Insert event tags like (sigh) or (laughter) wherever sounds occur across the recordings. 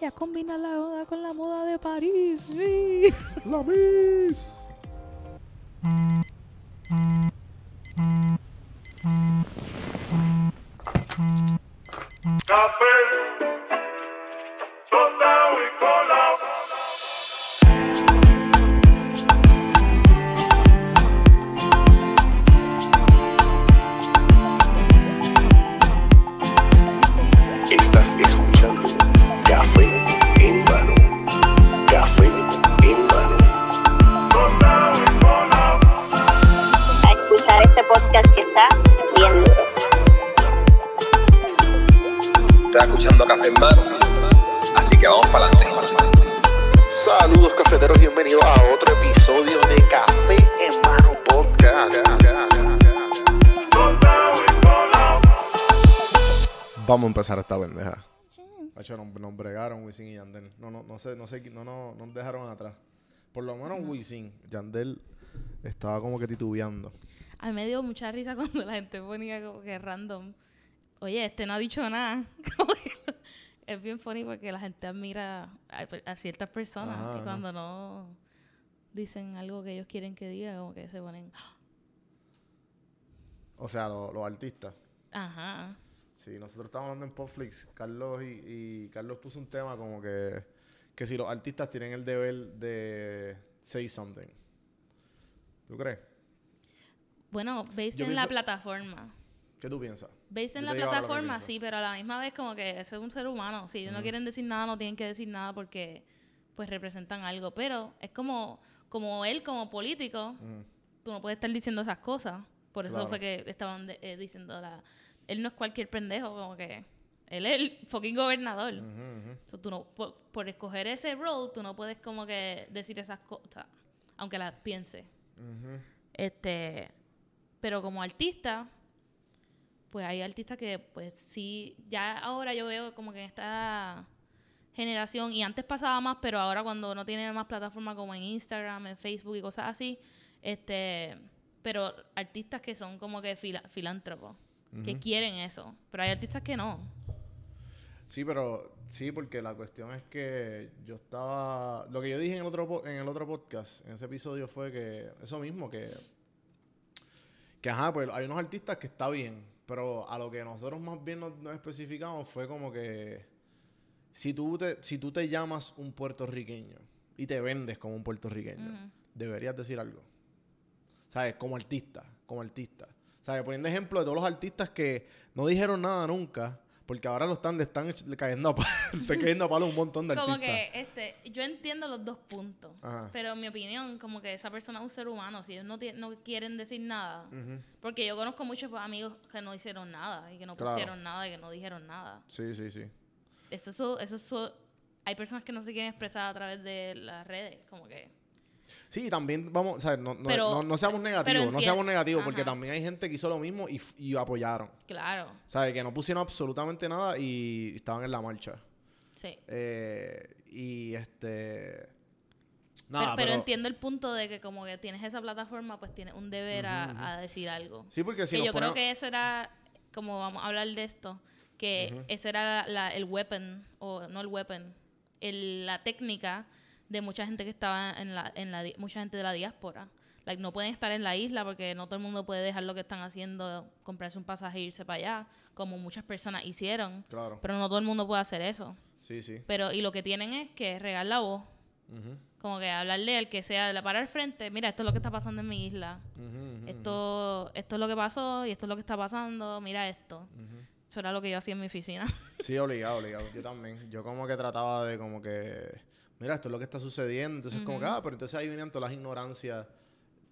Ella combina la moda con la moda de París. Sí. La. Macho, nos, nos bregaron Wisin y Yandel. No, no, no sé, no sé, no, no, nos dejaron atrás. Por lo menos Wisin, Yandel estaba como que titubeando. A mí me dio mucha risa (laughs) cuando la gente ponía como que random. Oye, este no ha dicho nada. (laughs) Es bien funny porque la gente admira a, a ciertas personas Ajá, y cuando no dicen algo que ellos quieren que diga, como que se ponen, O sea, lo- los artistas. ajá. Sí, nosotros estábamos hablando en Popflix, Carlos y, y Carlos puso un tema como que, que si los artistas tienen el deber de say something. ¿Tú crees? Bueno, based Yo en la plataforma. ¿Qué tú piensas? Based en la plataforma, sí, pero a la misma vez como que eso es un ser humano. Si ellos no quieren decir nada, no tienen que decir nada porque pues representan algo. Pero es como, como él, como político, Ujú. tú no puedes estar diciendo esas cosas. Por eso Claro. fue que estaban de- eh, diciendo la... Él no es cualquier pendejo, como que... Él es el fucking gobernador. Ujú. So, tú no, por, por escoger ese role, tú no puedes como que decir esas cosas, aunque las piense. Este, pero como artista, pues hay artistas que, pues sí, ya ahora yo veo como que en esta generación, y antes pasaba más, pero ahora cuando no tienen más plataformas como en Instagram, en Facebook y cosas así, este, pero artistas que son como que fila- filántropos, que quieren eso, pero hay artistas que no. Sí, pero sí, porque la cuestión es que yo estaba. Lo que yo dije en el otro en el otro podcast, en ese episodio, fue que eso mismo, que. Que ajá, pues hay unos artistas que está bien, pero a lo que nosotros más bien nos, nos especificamos fue como que. Si tú, te, si tú te llamas un puertorriqueño y te vendes como un puertorriqueño, deberías decir algo. ¿Sabes? Como artista, como artista. ¿Sabes? Poniendo ejemplo de todos los artistas que no dijeron nada nunca, porque ahora lo están, le están cayendo a palo, (laughs) están cayendo a palo un montón de Como artistas. que, este, yo entiendo los dos puntos, Ajá. pero en mi opinión, como que esa persona es un ser humano, si ellos no, no quieren decir nada, porque yo conozco muchos pues, amigos que no hicieron nada, y que no Claro. postearon nada, y que no dijeron nada. Sí, sí, sí. Eso es su- eso es su- hay personas que no se quieren expresar a través de las redes, como que... Sí, también vamos, ¿sabes? No, no, Pero- no, no seamos negativos, no seamos negativos, porque Ajá. también hay gente que hizo lo mismo y, y apoyaron. Claro, ¿Sabes? Que no pusieron absolutamente nada y estaban en la marcha. sí. Eh, y este. Pero, Nada, pero entiendo el punto de que como que tienes esa plataforma, pues tienes un deber a- a, decir algo. Sí, porque si que nos yo creo ponemos- que eso era, como vamos a hablar de esto, que ese era la- el weapon, o no el weapon, el- la técnica de mucha gente que estaba en la, en la, mucha gente de la diáspora. Like, no pueden estar en la isla porque no todo el mundo puede dejar lo que están haciendo, comprarse un pasaje e irse para allá, como muchas personas hicieron. Claro. Pero no todo el mundo puede hacer eso. Sí, sí. Pero, y lo que tienen es que regar la voz, como que hablarle al que sea, de la parar al frente, mira, esto es lo que está pasando en mi isla. Esto, esto es lo que pasó y esto es lo que está pasando, mira esto. Eso era lo que yo hacía en mi oficina. Sí, obligado, obligado. Yo también. Yo como que trataba de como que, mira, esto es lo que está sucediendo. Entonces como que, ah, pero entonces ahí venían todas las ignorancias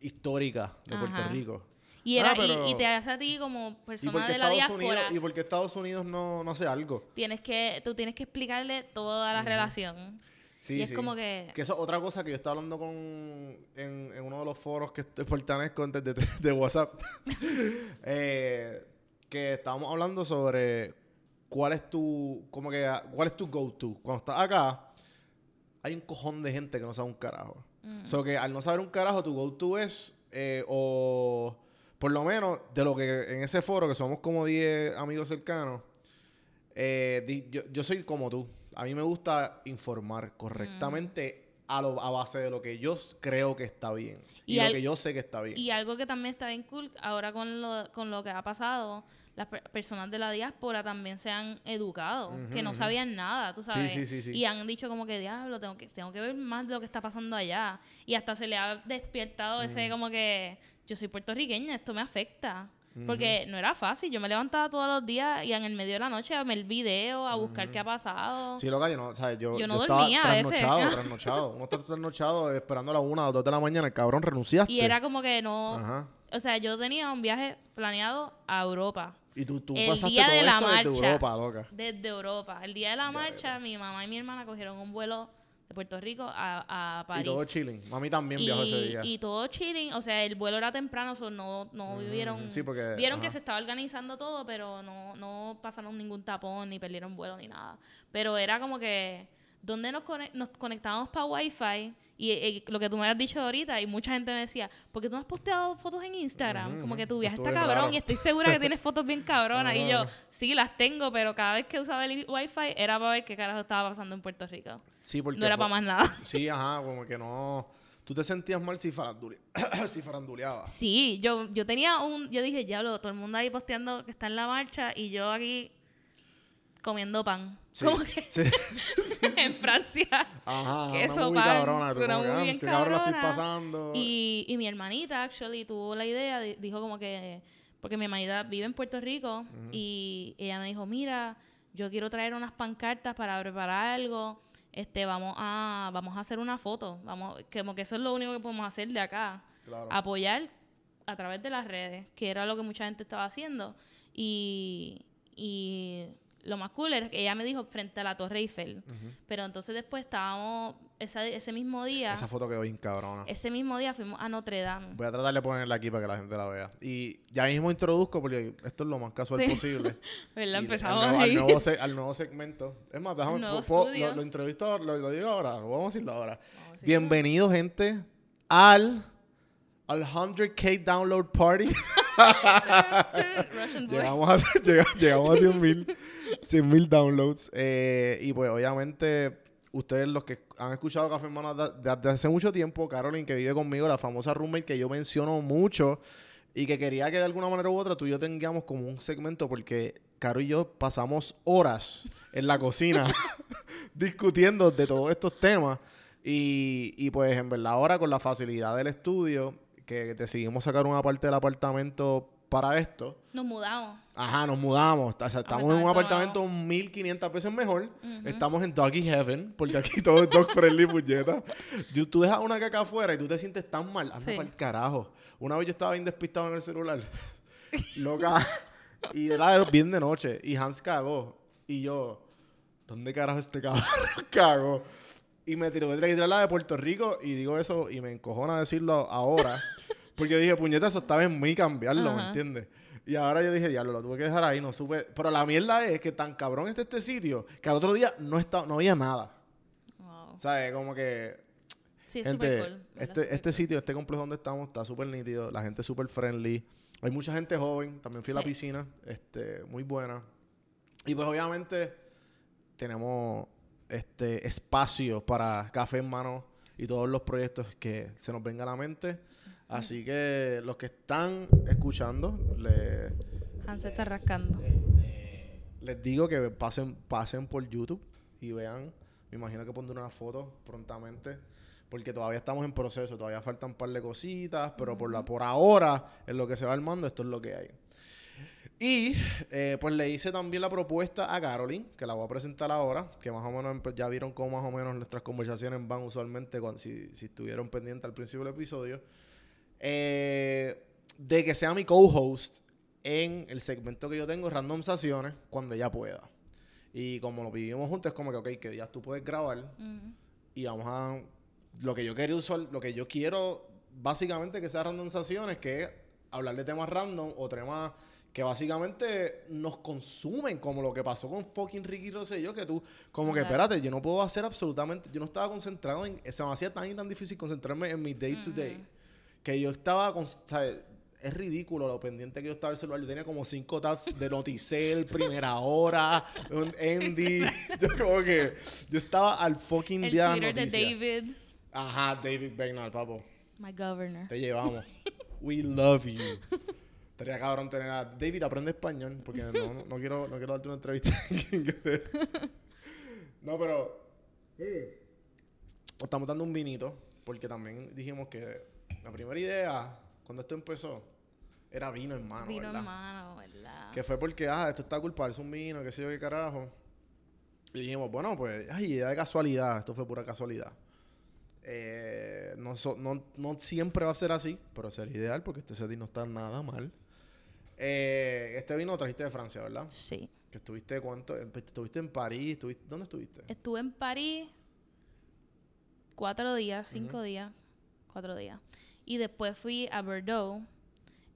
históricas de Puerto. Rico. Y, Ah, era, pero- y, te hace a ti como ¿Y persona de la Estados diáspora, Unidos, y por qué Estados Unidos no, no hace algo? tienes que, tú tienes que explicarle toda la relación. Sí, y es sí. como que... Que eso es otra cosa que yo estaba hablando con en, en uno de los foros que te- pertenezco de, de, de WhatsApp. (laughs) Eh, que estábamos hablando sobre cuál es tu, como que, cuál es tu go-to. Cuando estás acá, hay un cojón de gente que no sabe un carajo. Mm. O sea, que al no saber un carajo, tu go-to es, eh, o por lo menos de lo que en ese foro, que somos como 10 amigos cercanos, eh, di- yo, yo soy como tú. A mí me gusta informar correctamente a, lo, a base de lo que yo creo que está bien. Y, Y lo que yo sé que está bien. Y algo que también está bien cool, ahora con lo, con lo que ha pasado, las per- personas de la diáspora también se han educado, que no sabían nada, tú sabes. sí, sí, sí. Y han dicho como que, diablo, tengo que, tengo que ver más de lo que está pasando allá. Y hasta se le ha despiertado ese como que, yo soy puertorriqueña, esto me afecta. Porque no era fácil, yo me levantaba todos los días y en el medio de la noche a ver el video, a buscar qué ha pasado. Sí, loca, yo no, sea, yo, Yo no estaba dormía a veces. trasnochado, (laughs) trasnochado. Uno está trasnochado esperando a la una o las dos de la mañana, el cabrón renunciaste. Y era como que no... Ajá. O sea, yo tenía un viaje planeado a Europa. Y tú, tú el pasaste día todo de la esto marcha. desde Europa, loca. Desde Europa. El día de la marcha, mi mamá y mi hermana cogieron un vuelo de Puerto Rico a, a París. Y todo chilling. Mami también viajó ese día. y todo chilling, o sea, el vuelo era temprano, so no, no vieron, sí, porque- vieron que se estaba organizando todo, pero no, no pasaron ningún tapón, ni perdieron vuelo, ni nada. Pero era como que, ¿dónde nos, nos conectábamos para Wi-Fi? Y, y lo que tú me has dicho ahorita, y mucha gente me decía, ¿por qué tú no has posteado fotos en Instagram? Como que tu viaje está cabrón raro. y estoy segura que tienes (laughs) fotos bien cabronas. y yo, sí, las tengo, pero cada vez que usaba el Wi-Fi era para ver qué carajo estaba pasando en Puerto Rico. Sí, porque No era para más nada. (laughs) Sí, ajá, como que no... Tú te sentías mal si, farandule... (coughs) si faranduleabas. Sí, yo, yo tenía un, yo dije, diablo, todo el mundo ahí posteando que está en la marcha y yo aquí comiendo pan. Sí, Como que sí. (laughs) en Francia. Ajá, Que una eso, muy pan, cabrona. suena muy ah, bien cabrón estoy pasando. Y, y mi hermanita, actually, tuvo la idea, di- dijo como que, porque mi hermanita vive en Puerto Rico y ella me dijo, mira, yo quiero traer unas pancartas para preparar algo, este, vamos a, vamos a hacer una foto, vamos, como que eso es lo único que podemos hacer de acá, Claro. apoyar a través de las redes, que era lo que mucha gente estaba haciendo y, y lo más cool era que ella me dijo frente a la Torre Eiffel, pero entonces después estábamos, esa- ese mismo día... Esa foto quedó bien cabrona. Ese mismo día fuimos a Notre Dame. Voy a tratar de ponerla aquí para que la gente la vea. Y ya mismo introduzco, porque esto es lo más casual Sí. posible. (laughs) ¿Verdad? Empezamos al nuevo, al nuevo, se- al nuevo segmento. Es más, déjame. Lo, lo entrevisto, ahora, lo, lo digo ahora. Lo vamos a decirlo ahora. A decirlo. Bienvenido, gente, al, al 100k download party. (laughs) (laughs) Llegamos, a, llega- llegamos a 100 mil 100 mil downloads. Eh, y pues, obviamente, ustedes los que han escuchado Café Hermano de- desde hace mucho tiempo, Caroline, que vive conmigo, la famosa roommate que yo menciono mucho y que quería que de alguna manera u otra tú y yo tengamos como un segmento porque Caro y yo pasamos horas en la cocina (laughs) discutiendo de todos estos temas. Y, y pues en verdad ahora con la facilidad del estudio, que decidimos sacar una parte del apartamento para esto, Nos mudamos. Ajá, nos mudamos. O sea, estamos en un Apartamento apartamento 1500 veces mejor. Estamos en Doggy Heaven, porque aquí todo es dog friendly, (laughs) puñeta. Tú, tú dejas una caca afuera y tú te sientes tan mal. Anda Sí. para el carajo. Una vez yo estaba bien despistado en el celular. (laughs) Loca. y era bien de noche. Y Hans cagó. Y yo, ¿dónde carajo este cabrón (laughs) cagó? Y me tiró de la de Puerto Rico. Y digo eso y me encojona decirlo ahora. Porque dije, puñeta, eso estaba en mí cambiarlo, ¿me Ajá. entiendes? Y ahora yo dije, diablo, lo tuve que dejar ahí, no supe. Pero la mierda es que tan cabrón está este sitio que al otro día no, estaba, no había nada. Wow. ¿Sabes? Como que. Sí, es gente, súper cool. este, este cool. sitio, este complejo donde estamos, está súper nítido. La gente es súper friendly. Hay mucha gente joven. También fui a la Sí. piscina. Este, muy buena. Y pues obviamente tenemos este espacio para café en mano y todos los proyectos que se nos venga a la mente. Así que los que están escuchando, le, Hans se está rascando. les digo que pasen, pasen por YouTube y vean. Me imagino que pondré una foto prontamente. Porque todavía estamos en proceso, todavía faltan un par de cositas, pero por, la, por ahora, en lo que se va armando, esto es lo que hay. Y eh, pues le hice también la propuesta a Caroline, que la voy a presentar ahora, que más o menos ya vieron cómo más o menos nuestras conversaciones van usualmente cuando, si, si estuvieron pendientes al principio del episodio, eh, de que sea mi co-host en el segmento que yo tengo, Random Saciones, cuando ella pueda. Y como lo vivimos juntos, es como que, ok, que ya tú puedes grabar y vamos a lo que yo quiero usar, lo que yo quiero básicamente que sea randomizaciones, que es hablar de temas random o temas que básicamente nos consumen, como lo que pasó con fucking Ricky Rosselló, que tú, como que espérate, yo no puedo hacer absolutamente, yo no estaba concentrado en, se me hacía tan y tan difícil concentrarme en mi day to day, que yo estaba, con, ¿sabes? es ridículo lo pendiente que yo estaba del celular. Yo tenía como cinco tabs de Noticel, (laughs) Primera Hora, un Andy. (laughs) Yo como que... Yo estaba al fucking El día de Twitter de noticias. David, Ajá, David Bernal, papo. my governor. Te llevamos. (laughs) We love you. Estaría cabrón tener a... David, aprende español, porque no, no, no quiero, no quiero darte una entrevista en inglés. No, pero... Estamos dando un vinito, porque también dijimos que la primera idea, cuando esto empezó, era vino en mano, Vino ¿verdad? en mano, ¿verdad? Que fue porque, ah, esto está culpable, es un vino, qué sé yo qué carajo. Y dijimos, bueno, pues, ay, idea de casualidad, esto fue pura casualidad. Eh, no, so- no, no siempre va a ser así, pero sería ideal porque este setting no está nada mal. Eh, este vino lo trajiste de Francia, ¿verdad? Sí. Que estuviste, ¿cuánto? Eh, Estuviste en París, estuviste, ¿dónde estuviste? Estuve en París cuatro días, cinco días, cuatro días. Y después fui a Bordeaux,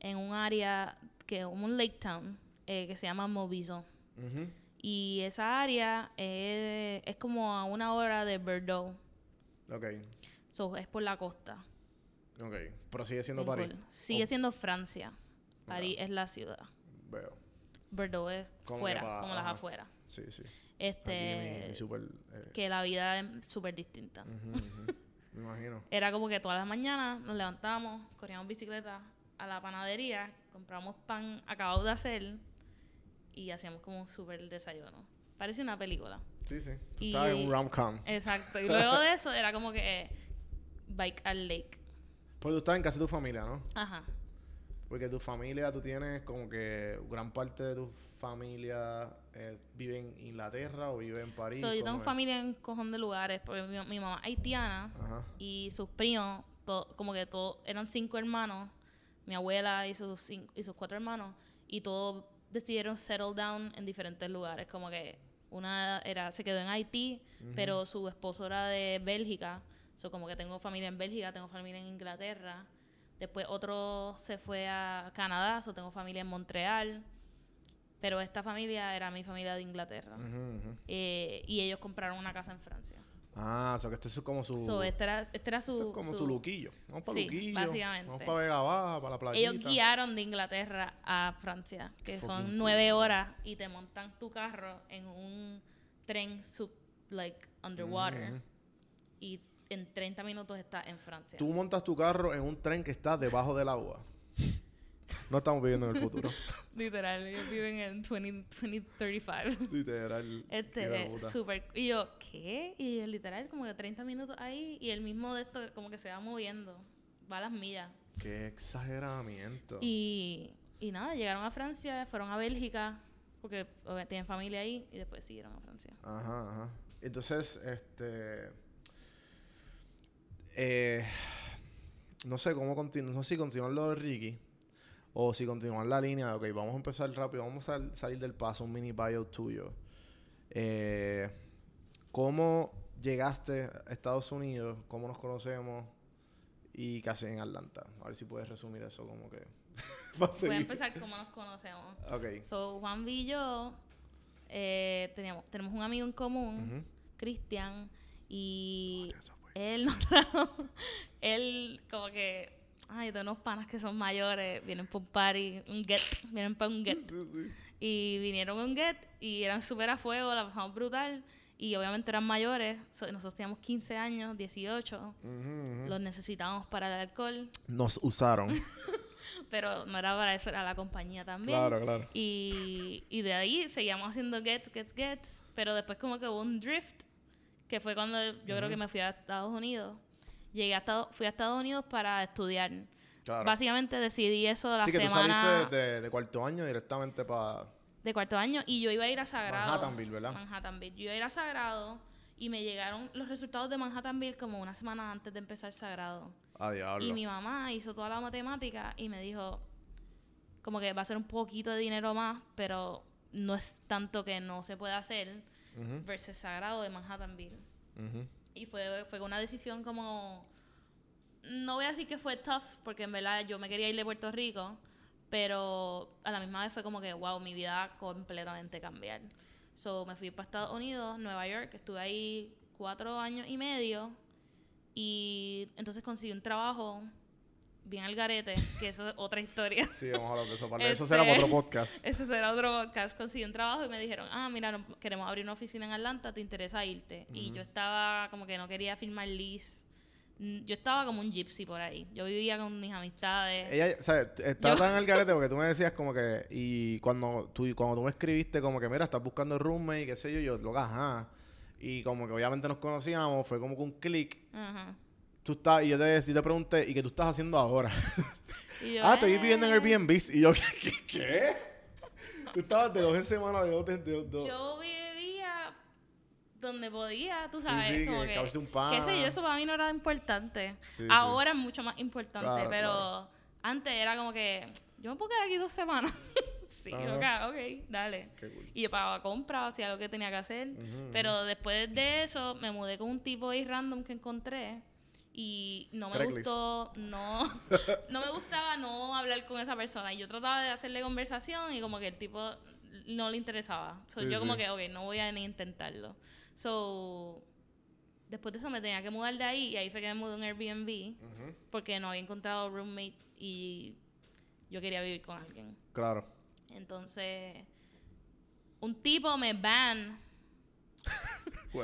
en un área, que un lake town, eh, que se llama. Ujú. Y esa área es, es como a una hora de Bordeaux. Ok, So, es por la costa. ok. Pero sigue siendo París. Sigue Oh, siendo Francia. París es la ciudad. Veo. Bordeaux es Como fuera, como las afueras. Sí, sí. Este, mi, mi super... eh, que la vida es súper distinta. ujú. Me imagino. Era como que todas las mañanas nos levantábamos, corríamos bicicleta a la panadería, compramos pan acabado de hacer y hacíamos como un súper desayuno. Parece una película. Sí, sí. Y- estabas en un rom-com. Exacto. Y luego de eso era como que bike al lake. Pues tú estás en casa de tu familia, ¿no? Ajá. Porque tu familia, tú tienes como que gran parte de tu familia eh, vive en Inglaterra o vive en París. So, yo tengo familia en cojón de lugares, porque mi, mi mamá es haitiana Ajá. y sus primos, como que todos, eran cinco hermanos, mi abuela y sus, cinco- y sus cuatro hermanos, y todos decidieron settle down en diferentes lugares, como que una era se quedó en Haití, pero su esposo era de Bélgica, so, como que tengo familia en Bélgica, tengo familia en Inglaterra, después otro se fue a Canadá, so, tengo familia en Montreal, pero esta familia era mi familia de Inglaterra. Eh, y ellos compraron una casa en Francia. Ah, o sea que esto es como su... So, este era, este era su, esto es como su, su- luquillo. Vamos para Sí, Luquillo. básicamente. Vamos para Vega Baja, para la playa. Ellos guiaron de Inglaterra a Francia, que Fucking son nueve horas, y te montan tu carro en un tren sub, like, underwater. Y en 30 minutos estás en Francia. Tú montas tu carro en un tren que está debajo del agua. No estamos viviendo en el futuro. (laughs) Literal, ellos viven en 20, 2035. (laughs) Literal. Este, puta. súper. Y yo, ¿qué? Y el literal, como que 30 minutos ahí, y el mismo de esto, como que se va moviendo. Va a las millas. Qué exageramiento. Y, y nada, llegaron a Francia, fueron a Bélgica, porque tienen familia ahí, y después siguieron a Francia. Ajá, ajá. Entonces, este. Eh, no sé cómo continuar. No sé si continuar lo de Ricky. O si continuar la línea de, ok, vamos a empezar rápido. Vamos a sal- salir del paso, un mini bio tuyo. Eh, ¿Cómo llegaste a Estados Unidos? ¿Cómo nos conocemos? ¿Y haces en Atlanta? A ver si puedes resumir eso como que... (laughs) Voy a empezar como nos conocemos. Ok. So, Juan y yo eh, teníamos, tenemos un amigo en común, Ujú. Cristian, y pues. Él (laughs) nos trajo, él como que, ay, de unos panas que son mayores, vienen por un party, un get, vienen para un get. Sí, sí. Y vinieron a un get y eran súper a fuego, la pasamos brutal. Y obviamente eran mayores, so- nosotros teníamos 15 años, 18, Ujú, ujú. los necesitábamos para el alcohol, Nos usaron. (laughs) pero no era para eso, era la compañía también. claro, claro. Y, y de ahí seguíamos haciendo gets, gets, gets. Pero después como que hubo un drift, que fue cuando yo creo que me fui a Estados Unidos. Llegué a Estados, fui a Estados Unidos para estudiar. Claro. Básicamente decidí eso la Sí, que tú semana saliste de, de cuarto año directamente para... de cuarto año y yo iba a ir a Sagrado. Manhattanville, ¿verdad? Manhattanville. Yo iba a ir a Sagrado y me llegaron los resultados de Manhattanville como una semana antes de empezar Sagrado. A diablo. Y mi mamá hizo toda la matemática y me dijo, como que va a ser un poquito de dinero más, pero no es tanto que no se pueda hacer Versus Sagrado de Manhattanville. Y fue, fue una decisión como... No voy a decir que fue tough, porque en verdad yo me quería ir de Puerto Rico, pero a la misma vez fue como que, wow, mi vida completamente cambiar. So, me fui para Estados Unidos, Nueva York, estuve ahí cuatro años y medio, y entonces conseguí un trabajo bien al garete, que eso es otra historia. (laughs) Sí, vamos a hablar de eso. Para eso será Este- otro podcast. (laughs) Ese será otro podcast. Conseguí un trabajo y me dijeron, ah, mira, no- queremos abrir una oficina en Atlanta, ¿te interesa irte? Y yo estaba como que no quería firmar lease. Mm, Yo estaba como un gypsy por ahí. Yo vivía con mis amistades. Ella, ¿sabes? Estaba Yo- tan al garete porque tú me decías como que... Y cuando tú, cuando tú me escribiste como que, mira, estás buscando roommate, qué sé yo, yo, loca, ajá. Y como que obviamente nos conocíamos, fue como que un clic. Ajá. Tú estás, y yo te, yo te pregunté, ¿y qué tú estás haciendo ahora? (laughs) Y yo, ah, estoy viviendo en "Eh". Airbnb. Y yo, ¿qué? (laughs) ¿Qué? qué? Tú estabas de dos en semana, de dos, de, de- de- Yo vivía donde podía, tú Sí, sabes, sí, como que un qué sé pan. yo, eso para mí no era importante. Sí, sí. Ahora es mucho más importante, Claro, pero claro. antes era como que yo me puedo quedar aquí dos semanas. (laughs) sí, Ajá. ok, dale. Qué cool. Y yo pagaba compras, hacía lo que tenía que hacer. Pero después de eso, me mudé con un tipo ahí random que encontré. Y no me Craigslist. gustó, no, (laughs) no me gustaba no hablar con esa persona. Y yo trataba de hacerle conversación y como que el tipo no le interesaba. So, Sí, yo como que, ok, no voy a ni intentarlo. So, después de eso me tenía que mudar de ahí y ahí fue que me mudé a un Airbnb porque no había encontrado roommate y yo quería vivir con alguien. Claro. Entonces, un tipo me ban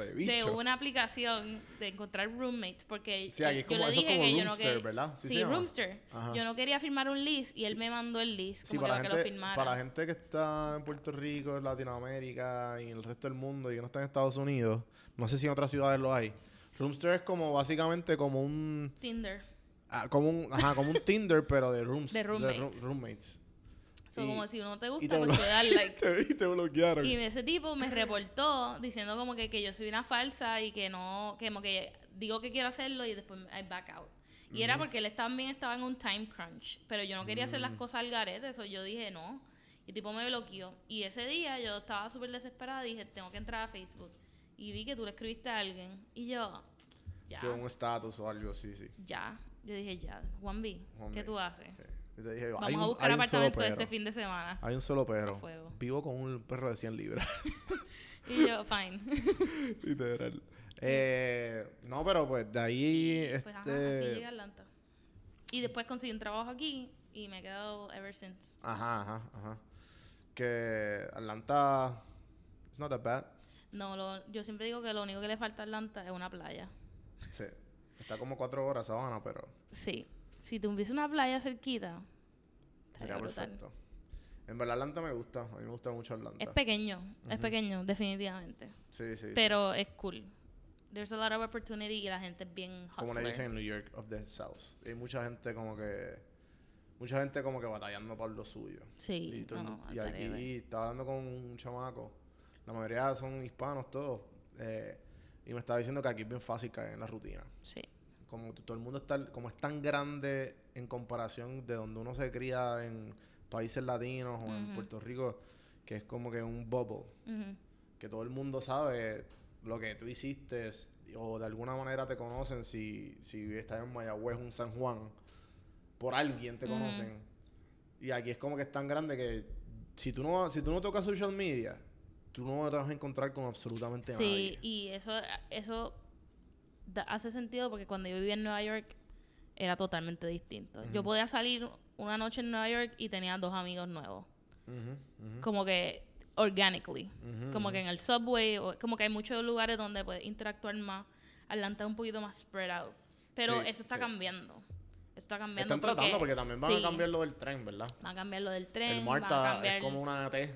de bicho. una aplicación de encontrar roommates porque Sí, aquí es yo le dije que yo no quería ¿verdad? Sí sí. Roomster Ajá. yo no quería firmar un lease y él me mandó el Sí, como para que lo gente, firmara para la gente que está en Puerto Rico, en Latinoamérica y en el resto del mundo y que no está en Estados Unidos, no sé si en otras ciudades lo hay. Roomster es como básicamente como un Tinder ah, como un ajá, como un Tinder pero de rooms De roommates. So, Y- como si uno te gusta te pues puede dar like (laughs) te, y te bloquearon. y ese tipo me reportó diciendo como que, que yo soy una falsa y que no que como que digo que quiero hacerlo y después I back out y era porque él también estaba en un time crunch pero yo no quería hacer Mm. las cosas al garete eso yo dije no y el tipo me bloqueó y ese día yo estaba súper desesperada dije tengo que entrar a Facebook y vi que tú le escribiste a alguien y yo ya Sí, un estatus o algo así, sí. ya yo dije ya Juan B ¿qué tú haces? sí. Y te dije, vamos hay a un- buscar hay un solo apartamento este pero. fin de semana Hay un solo fuego. Vivo con un perro de 100 libras. (laughs) y yo (laughs) fine (laughs) Literal. Eh, no, pero pues de ahí. Pues ajá, este, así llegué a Atlanta. Y después conseguí un trabajo aquí y me he quedado ever since. Ajá, ajá, ajá. Que Atlanta. It's not that bad. No, lo- yo siempre digo que lo único que le falta a Atlanta es una playa. Sí. Está como cuatro horas sabana, pero Sí. Si te hubiese una playa cerquita, sería brutal. perfecto. En verdad, Atlanta me gusta. A mí me gusta mucho Atlanta. Es pequeño, es pequeño, definitivamente. sí, sí. sí. Pero es cool. There's a lot of opportunity y la gente es bien hustler. Como le dicen en New York of the South. Hay mucha gente como que. Mucha gente como que batallando por lo suyo. Sí, Y, no, y aquí estaba hablando con un chamaco. La mayoría son hispanos todos. eh, y me estaba diciendo que aquí es bien fácil caer en la rutina. Sí. Como todo el mundo está, como es tan grande en comparación de donde uno se cría en países latinos o en. Puerto Rico, que es como que un bubble, que todo el mundo sabe lo que tú hiciste o de alguna manera te conocen si, si estás en Mayagüez, un San Juan, por alguien te conocen. Y aquí es como que es tan grande que si tú no, si tú no tocas social media, tú no te vas a encontrar con absolutamente Sí, nadie. y eso, eso da- hace sentido porque cuando yo vivía en Nueva York era totalmente distinto. Yo podía salir una noche en Nueva York y tenía dos amigos nuevos. Como que organically. Como que en el subway, o, como que hay muchos lugares donde puedes interactuar más. Atlanta es un poquito más spread out. Pero Sí, eso está sí. cambiando. Eso está cambiando. Están tratando porque también van sí, a cambiar lo del tren, ¿verdad? Van a cambiar lo del tren. el Marta cambiar... es como una T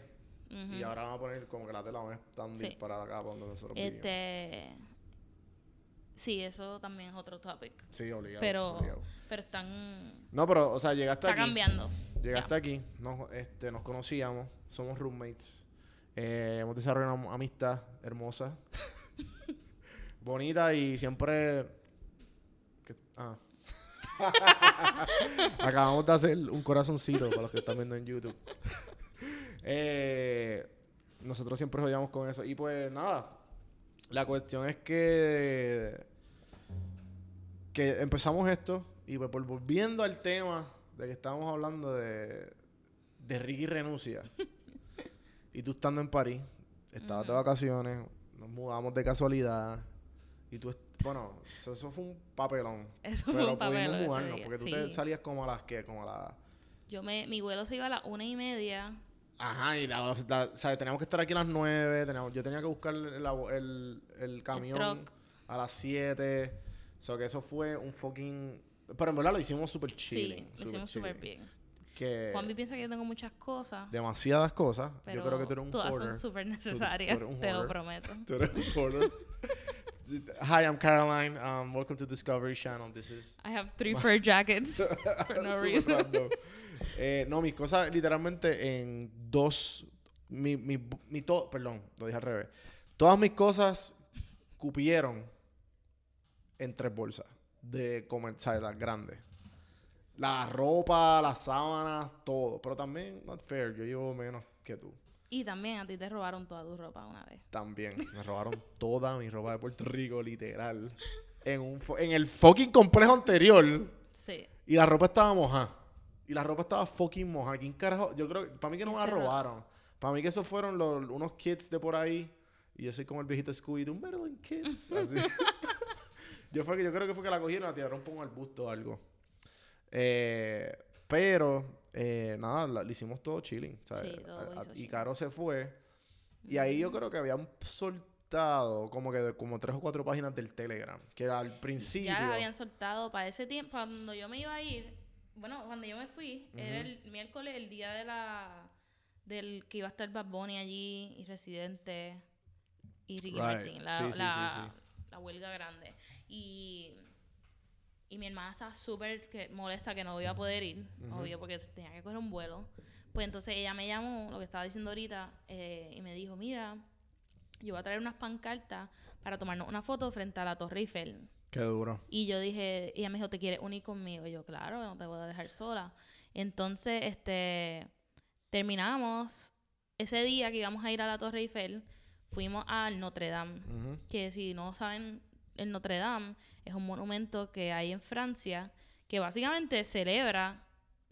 y ahora van a poner como que la T la van a expandir Sí. para acá, para donde nosotros vivimos. Sí, eso también es otro topic. Sí, obligado. Pero, obligado. pero están... No, pero, o sea, llegaste Está aquí. cambiando. Llegaste aquí, nos, este, nos conocíamos, somos roommates. eh, hemos desarrollado una amistad hermosa, (laughs) bonita y siempre. ¿qué? Ah. (laughs) Acabamos de hacer un corazoncito para los que están viendo en YouTube. (laughs) Eh, nosotros siempre jodíamos con eso. Y pues nada, la cuestión es que que empezamos esto y pues volviendo al tema de que estábamos hablando de, de Ricky renuncia (laughs) y tú estando en París, estabas de vacaciones, nos mudamos de casualidad Y tú, bueno, eso, eso fue un papelón. Eso fue pero un papelón pudimos mudarnos, porque tú te salías como a las que, como a las... Yo me, mi vuelo se iba a las una y media. Ajá, y la, la- ¿sabes? Teníamos que estar aquí a las 9, teníamos, yo tenía que buscar el, el, el camión truck. a las 7. O sea, que eso fue un fucking... Pero en verdad lo hicimos súper chilling. sí, lo hicimos súper bien. Que Juanvi piensa que yo tengo muchas cosas, demasiadas cosas. pero yo creo que tú eres un todas hoarder. son súper tú necesarias, eres un te lo prometo. (laughs) Tú eres un hoarder. Hi, I'm Caroline. Um, welcome to Discovery Channel. This is... I have three fur jackets (laughs) for no reason. Eh, no, mis cosas literalmente en dos. Mi, mi, mi to- perdón, lo dije al revés. Todas mis cosas cupieron en tres bolsas de comer, ¿sabes? Las grandes. La ropa, las sábanas, todo. Pero también, not fair, yo llevo menos que tú. Y también a ti te robaron toda tu ropa una vez. También. Me robaron (laughs) toda mi ropa de Puerto Rico, literal. En, un en el fucking complejo anterior. Sí. Y la ropa estaba mojada. Y la ropa estaba fucking mojada. ¿Quién carajo? Yo creo, para mí que no me la robaron. Para mí que esos fueron los, unos kids de por ahí. Y yo soy como el viejito Scooby, un Maryland Kids. (laughs) Así. (laughs) yo, fue que, yo creo que fue que la cogieron la tiraron por el busto o algo. Eh, pero, eh, nada, la- le hicimos todo chilling. ¿sabes? Sí, todo A- lo a- hizo y. Caro se fue. Y ahí yo creo que habían soltado como que como tres o cuatro páginas del Telegram. Que al principio... Ya las habían soltado para ese tiempo, cuando yo me iba a ir, bueno, cuando yo me fui, era el miércoles, el día de la del que iba a estar Bad Bunny allí y Residente y Ricky Right. Martin, la, Sí, sí, sí, la- sí. la huelga grande. Y, y mi hermana estaba súper que- molesta que no iba a poder ir, obvio, porque tenía que coger un vuelo. Pues entonces ella me llamó, lo que estaba diciendo ahorita, eh, y me dijo, mira, yo voy a traer unas pancartas para tomarnos una foto frente a la Torre Eiffel. Qué duro. Y yo dije, y ella me dijo, ¿te quieres unir conmigo? Y yo, claro, no te voy a dejar sola. Entonces, este, terminamos. Ese día que íbamos a ir a la Torre Eiffel, fuimos al Notre Dame. Que si no saben, el Notre Dame es un monumento que hay en Francia que básicamente celebra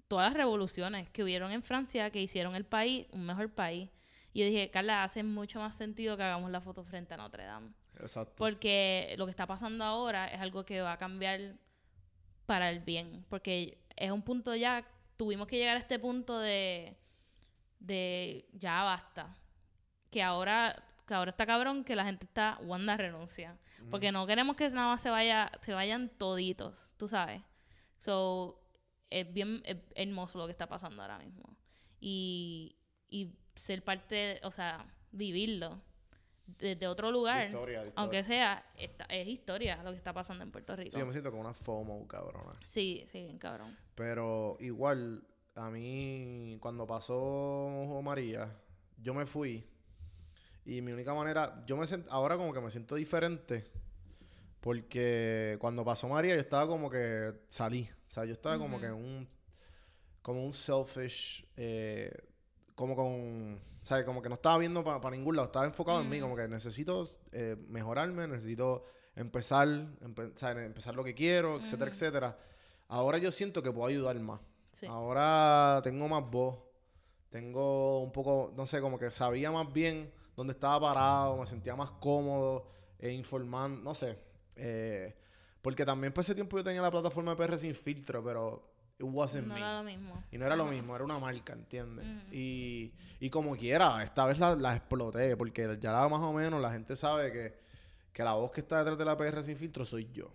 todas las revoluciones que hubieron en Francia que hicieron el país un mejor país. Y yo dije, Carla, hace mucho más sentido que hagamos la foto frente a Notre Dame. Exacto. Porque lo que está pasando ahora es algo que va a cambiar para el bien. Porque es un punto ya, tuvimos que llegar a este punto de, de ya basta. Que ahora, que ahora está cabrón que la gente está, Wanda renuncia. Porque no queremos que nada más se vaya, se vayan toditos, tú sabes. So, es bien es hermoso lo que está pasando ahora mismo. Y, y ser parte, o sea, vivirlo desde otro lugar, Historia, historia. aunque sea, esta- es historia lo que está pasando en Puerto Rico. Sí, yo me siento como una FOMO, cabrona. Sí, sí, cabrón. Pero igual, a mí, cuando pasó María, yo me fui. Y mi única manera, yo me siento, ahora como que me siento diferente. Porque cuando pasó María, yo estaba como que salí. O sea, yo estaba como que en un, como un selfish, eh, como con, ¿sabes? Como que no estaba viendo para ningún lado, estaba enfocado en mí, como que necesito eh, mejorarme, necesito empezar, empe- ¿sabes? empezar lo que quiero, etcétera, etcétera. Ahora yo siento que puedo ayudar más. Sí. Ahora tengo más voz. Tengo un poco, no sé, como que sabía más bien dónde estaba parado, me sentía más cómodo, e informando, no sé. eh, porque también por ese tiempo yo tenía la plataforma de PR sin filtro, pero it wasn't No me. era lo mismo. Y no era lo mismo, era una marca, ¿entiendes? y, y como quiera, esta vez la, la exploté, porque ya más o menos la gente sabe que, que la voz que está detrás de la PR sin filtro soy yo.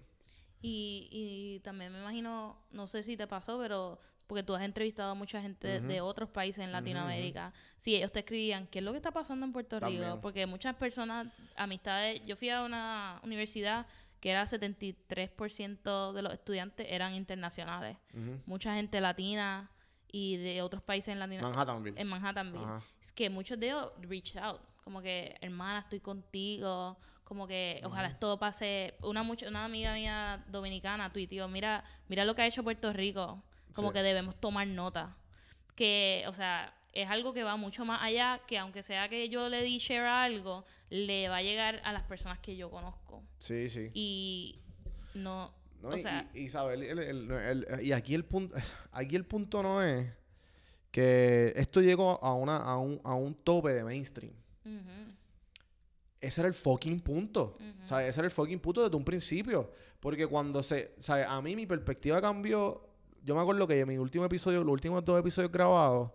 Y, y también me imagino, no sé si te pasó, pero porque tú has entrevistado a mucha gente de- de otros países en Latinoamérica, si ellos te escribían, ¿qué es lo que está pasando en Puerto Rico? Porque muchas personas, amistades, yo fui a una universidad que era 73% de los estudiantes eran internacionales, Ujú. mucha gente latina y de otros países en Latinoamérica. Manhattanville. En Manhattanville. Ajá. Es que muchos de ellos reach out. Como que, hermana, estoy contigo. Como que, ojalá esto pase. Una, mucho, una amiga mía dominicana tuiteó, mira, mira lo que ha hecho Puerto Rico. Como Sí. que debemos tomar nota. Que, o sea, es algo que va mucho más allá que aunque sea que yo le di share a algo, le va a llegar a las personas que yo conozco. Sí, sí. Y no, No, o y, sea, y- y Isabel, el- el- el- y aquí el punto, (laughs) aquí el punto no es que esto llegó a una, a un, a un tope de mainstream. ese era el fucking punto. Sea, ese era el fucking punto desde un principio. Porque cuando se... Sea, a mí mi perspectiva cambió. Yo me acuerdo que mi último episodio, los últimos dos episodios grabados,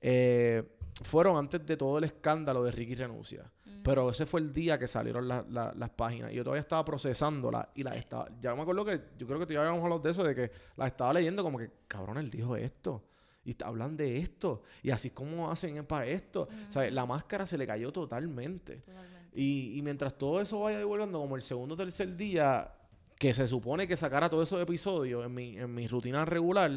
eh, fueron antes de todo el escándalo de Ricky Renuncia. Pero ese fue el día que salieron la- la- las páginas. Y yo todavía estaba procesándolas y las estaba... Ya me acuerdo que... Yo creo que tú ya habíamos hablado de eso, de que las estaba leyendo como que, cabrón, él dijo esto. Y hablan de esto. Y así como hacen para esto. La máscara se le cayó totalmente. Y, y mientras todo eso vaya devolviendo, como el segundo o tercer día, que se supone que sacara todos esos episodios en mi, en mi rutina regular,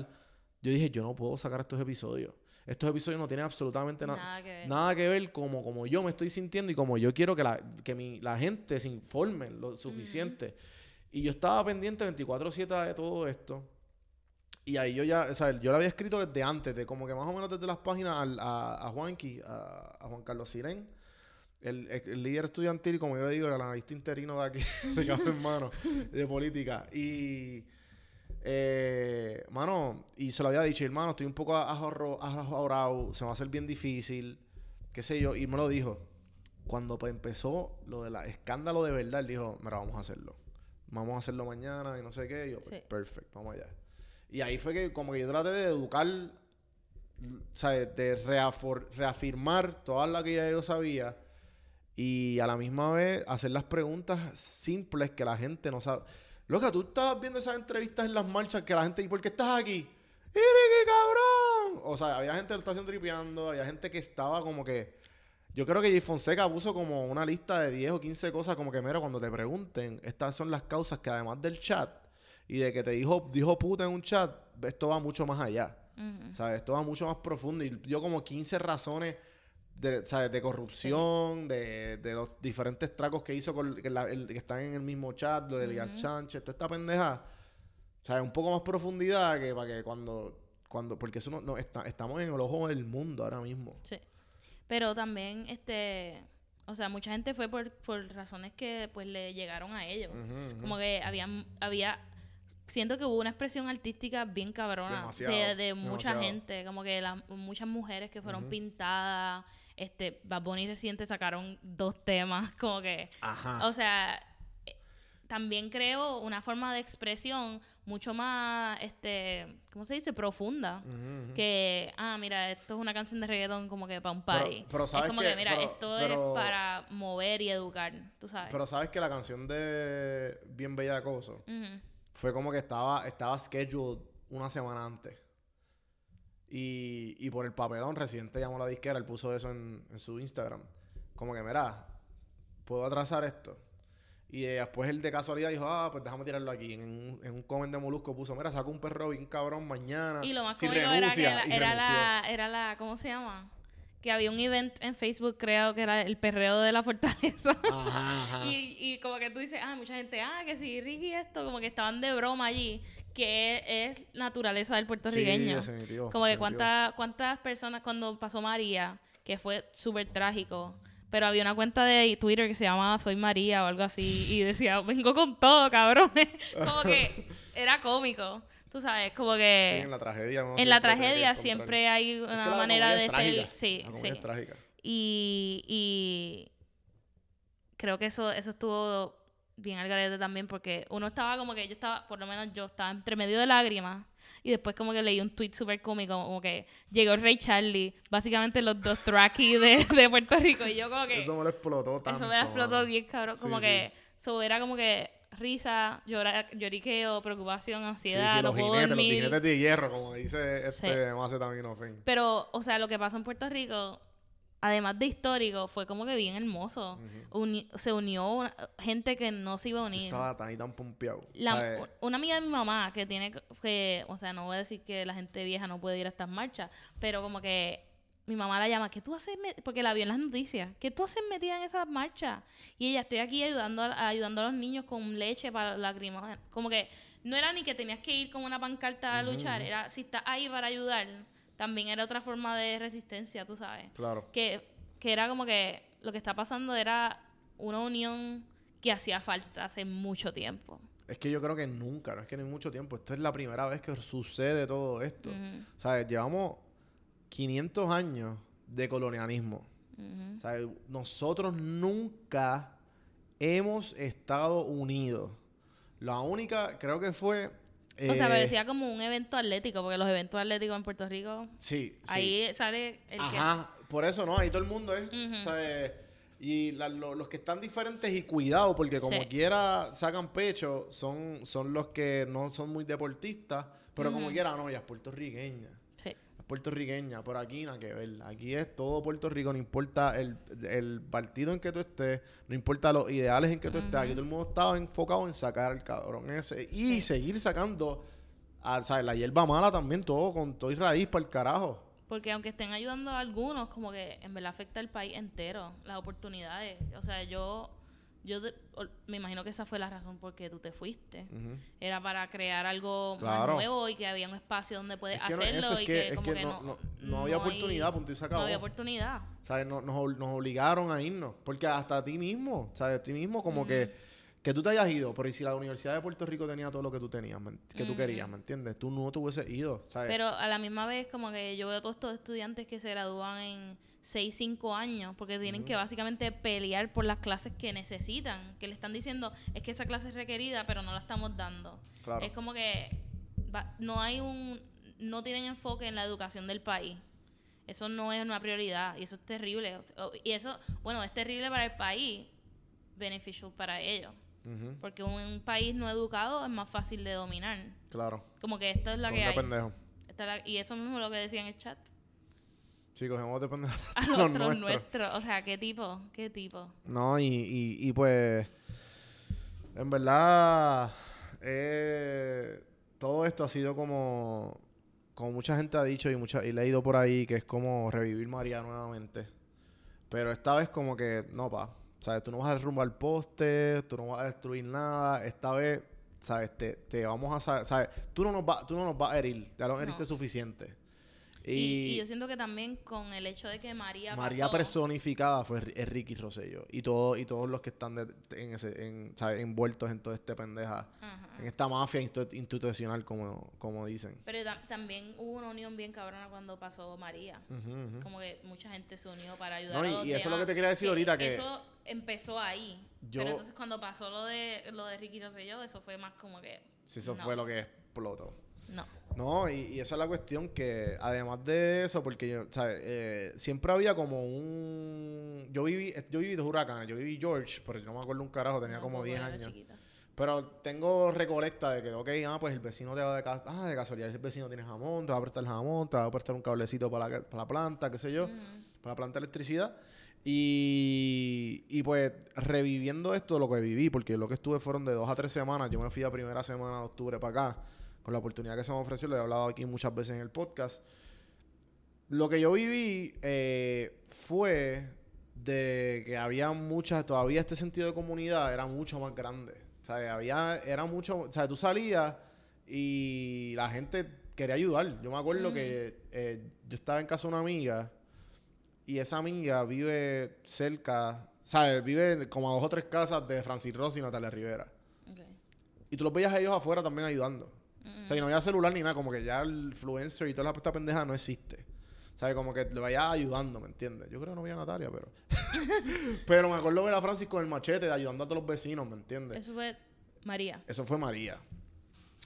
yo dije, yo no puedo sacar estos episodios. Estos episodios no tienen absolutamente na- Nada que ver. nada que ver como, como yo me estoy sintiendo y como yo quiero que la, que mi, la gente se informe lo suficiente. Y yo estaba pendiente 24/7 de todo esto. Y ahí yo ya, o sea, yo lo había escrito desde antes, de como que más o menos desde las páginas al- a, a Juanqui, a, a Juan Carlos Sirén, el, el- el líder estudiantil, como yo digo, el analista interino de aquí, (laughs) de Café Hermano, de política. Y, eh, mano, y se lo había dicho, hermano, estoy un poco ajorado, se me va a hacer bien difícil, qué sé yo, y me lo dijo. Cuando pues, empezó lo del escándalo de verdad, él dijo, mira, vamos a hacerlo. Vamos a hacerlo mañana y no sé qué. Y yo, Sí. perfecto, vamos allá. Y ahí fue que como que yo traté de educar, o sea, de reafor- reafirmar todas las que ya yo sabía y a la misma vez hacer las preguntas simples que la gente no sabe. Loca, tú estabas viendo esas entrevistas en las marchas que la gente, ¿y por qué estás aquí? ¡Iri, qué cabrón! O sea, había gente que lo estaba haciendo tripeando, había gente que estaba como que... Yo creo que Jay Fonseca puso como una lista de 10 o 15 cosas como que, mira, cuando te pregunten, estas son las causas que además del chat y de que te dijo, dijo puta en un chat, esto va mucho más allá. Ujú. ¿Sabes? Esto va mucho más profundo. Y yo como 15 razones de, ¿sabes? de corrupción, de, de los diferentes tracos que hizo con que, la- el- que están en el mismo chat, lo de Elías Sánchez, toda esta pendeja. ¿Sabes? Un poco más profundidad que para que cuando... cuando porque eso no, no está, estamos en el ojo del mundo ahora mismo. Sí. Pero también, este, o sea, mucha gente fue por, por razones que pues le llegaron a ellos. Como que había, había, siento que hubo una expresión artística bien cabrona Demasiado, de, de mucha demasiado. gente, como que las muchas mujeres que fueron pintadas, este, Bad Bunny reciente sacaron dos temas, (laughs) como que, Ajá. o sea, eh, también creo una forma de expresión mucho más, este, ¿cómo se dice? Profunda. Que, ah, mira, esto es una canción de reggaetón como que para un party. pero es ¿sabes como qué? que, mira, Pero- esto pero- es para mover y educar, tú sabes. Pero sabes que la canción de Bien Bellacoso Ujú. fue como que estaba, estaba scheduled una semana antes. Y, y por el papelón, reciente llamó a la disquera, él puso eso en, en su Instagram. Como que, mira, puedo atrasar esto. Y eh, después él de casualidad dijo, ah, pues déjame tirarlo aquí. En un, en un comment de Molusco puso, mira, saco un perro bien cabrón mañana. Y lo más si cómico era que renuncia", la- era, la, era la, ¿cómo se llama? Que había un event en Facebook, creo que era el perreo de la fortaleza. Ajá, ajá. (laughs) Y, y como que tú dices, ah, mucha gente, ah, que sí, Ricky esto, como que estaban de broma allí, que es, naturaleza del puertorriqueño. Sí, definitivo, como que cuántas cuántas personas cuando pasó María, que fue súper trágico, pero había una cuenta de Twitter que se llamaba Soy María o algo así, y decía, vengo con todo, cabrones. (laughs) como que (laughs) era cómico, tú sabes, como Sí, que en la tragedia. uno en la tragedia siempre hay Es que una manera de ser... Sí, la sí. es trágica. Y, y creo que eso, eso estuvo bien al garete también porque uno estaba como que yo estaba, por lo menos yo estaba entre medio de lágrimas y después como que leí un tweet súper cómico como que llegó Rey Charlie, básicamente los dos tracky de, (laughs) de Puerto Rico y yo como que Eso me lo explotó tanto. eso me la explotó bien cabrón, Sí, como sí. que eso era como que risa, llora, lloriqueo, preocupación, Sí, ansiedad, sí, no los puedo jinetes, los dormir. jinetes de hierro, como dice Sí. este Macetaminofen. Pero, o sea, lo que pasó en Puerto Rico, además de histórico, fue como que bien hermoso. Uni- se unió una- gente que no se iba a unir. estaba tan y tan pompeado. Una amiga de mi mamá que tiene que, o sea, no voy a decir que la gente vieja no puede ir a estas marchas, pero como que mi mamá la llama, ¿qué tú haces? me-?" Porque la vio en las noticias, ¿qué tú haces metida en esas marchas? Y ella, estoy aquí ayudando a, ayudando a los niños con leche para lacrimógena. Como que no era ni que tenías que ir con una pancarta a luchar, era si estás ahí para ayudar, también era otra forma de resistencia, tú sabes Claro. que, que era como que lo que está pasando era una unión que hacía falta hace mucho tiempo. Es que yo creo que nunca, no es que ni mucho tiempo. Esta es la primera vez que sucede todo esto. Ujú. ¿Sabes? Llevamos 500 años de colonialismo. Ujú. O sea, nosotros nunca hemos estado unidos. La única, creo que fue... O sea, eh, parecía como un evento atlético, porque los eventos atléticos en Puerto Rico, Sí, sí. ahí sale el que... Ajá, por eso, ¿no? Ahí todo el mundo es. ¿sabes? Y la- lo- los que están diferentes y cuidado, porque como Sí. quiera sacan pecho, son, son los que no son muy deportistas, pero como quiera, no, ella es puertorriqueña. Puertorriqueña, por aquí nada que ver. Aquí es todo Puerto Rico, no importa el, el partido en que tú estés, no importa los ideales en que tú estés. Aquí todo el mundo estaba enfocado en sacar al cabrón ese y seguir sacando a, ¿sabes? la hierba mala también, todo con todo y raíz para el carajo. Porque aunque estén ayudando a algunos, como que en verdad afecta al país entero, las oportunidades. O sea, yo, yo de- me imagino que esa fue la razón por qué tú te fuiste. Era para crear algo Claro. más nuevo y que había un espacio donde puedes Es que no- hacerlo eso y que- que, es como que que no- no, había hay- oportunidad, punto y se acabó. No había oportunidad. ¿Sabes? Nos, nos obligaron a irnos. Porque hasta a ti mismo, ¿sabes? A ti mismo como que, que tú te hayas ido. Pero ¿y si la Universidad de Puerto Rico tenía todo lo que tú tenías, que tú querías, ¿me entiendes? Tú no te hubieses ido, ¿sabes? Pero a la misma vez, como que yo veo todos estos estudiantes que se gradúan en 6, 5 años, porque tienen que básicamente pelear por las clases que necesitan, que le están diciendo, es que esa clase es requerida, pero no la estamos dando. Claro. Es como que va- no hay un, no tienen enfoque en la educación del país. Eso no es una prioridad y eso es terrible. Y eso, bueno, es terrible para el país, beneficial para ellos. Porque un, un país no educado es más fácil de dominar. Claro. Como que esto es la Con que hay. pendejo. Esta es la- y eso mismo es lo que decía en el chat. Sí, cogemos de pendejo. A los (laughs) nuestros. nuestros. O sea, ¿qué tipo? ¿Qué tipo? No, y, y, y pues, en verdad, eh, todo esto ha sido como, como mucha gente ha dicho y, mucha, y leído por ahí, que es como revivir María nuevamente. Pero esta vez como que, no, pa, ¿sabes? Tú no vas a derrumbar poste, tú no vas a destruir nada. Esta vez, ¿sabes? Te, te vamos a, sa- ¿sabes? Tú no nos vas tú no nos vas a herir, ya lo No. heriste suficiente. Y, Y, y yo siento que también con el hecho de que María María pasó, personificada fue es Ricky Rosselló y todo y todos los que están de- en ese en, ¿sabes? envueltos en todo este pendeja en esta mafia institucional como, como dicen Pero ta- también hubo una unión bien cabrona cuando pasó María. Como que mucha gente se unió para ayudar No, a y- los y eso es lo que te quería decir ahorita, que- Eso empezó ahí. Yo- Pero entonces cuando pasó lo de, lo de Ricky Rosselló, eso fue más como que... si eso no, fue lo que explotó No. No y, y esa es la cuestión que además de eso porque yo ¿sabes? Eh, siempre había como un yo viví yo viví dos huracanes yo viví George pero yo no me acuerdo un carajo tenía No, como porque 10 era años chiquita. Pero tengo recolecta de que, ok, ah, pues el vecino te va de casa, ah, de casualidad el vecino tiene jamón, te va a prestar jamón, te va a prestar un cablecito para la, para la planta, qué sé yo, para la planta de electricidad. Y, y pues reviviendo esto, lo que viví, porque lo que estuve fueron de dos a tres semanas, yo me fui a primera semana de octubre para acá, con la oportunidad que se me ofreció, lo he hablado aquí muchas veces en el podcast. Lo que yo viví eh, fue de que había muchas, todavía este sentido de comunidad era mucho más grande. O sea, había, era mucho, o sea, tú salías y la gente quería ayudar. Yo me acuerdo que eh, yo estaba en casa de una amiga y esa amiga vive cerca, ¿sabes? Vive como a dos o tres casas de Francis Rossi y Natalia Rivera. Ok. Y tú los veías a ellos afuera también ayudando. O sea, y no había celular ni nada, como que ya el influencer y toda la esta pendeja no existe. ¿Sabes? Como que lo vaya ayudando, ¿me entiendes? Yo creo que no vi a Natalia, pero. (laughs) pero me acuerdo ver a Francis con el machete ayudando a todos los vecinos, ¿me entiendes? Eso fue María. Eso fue María.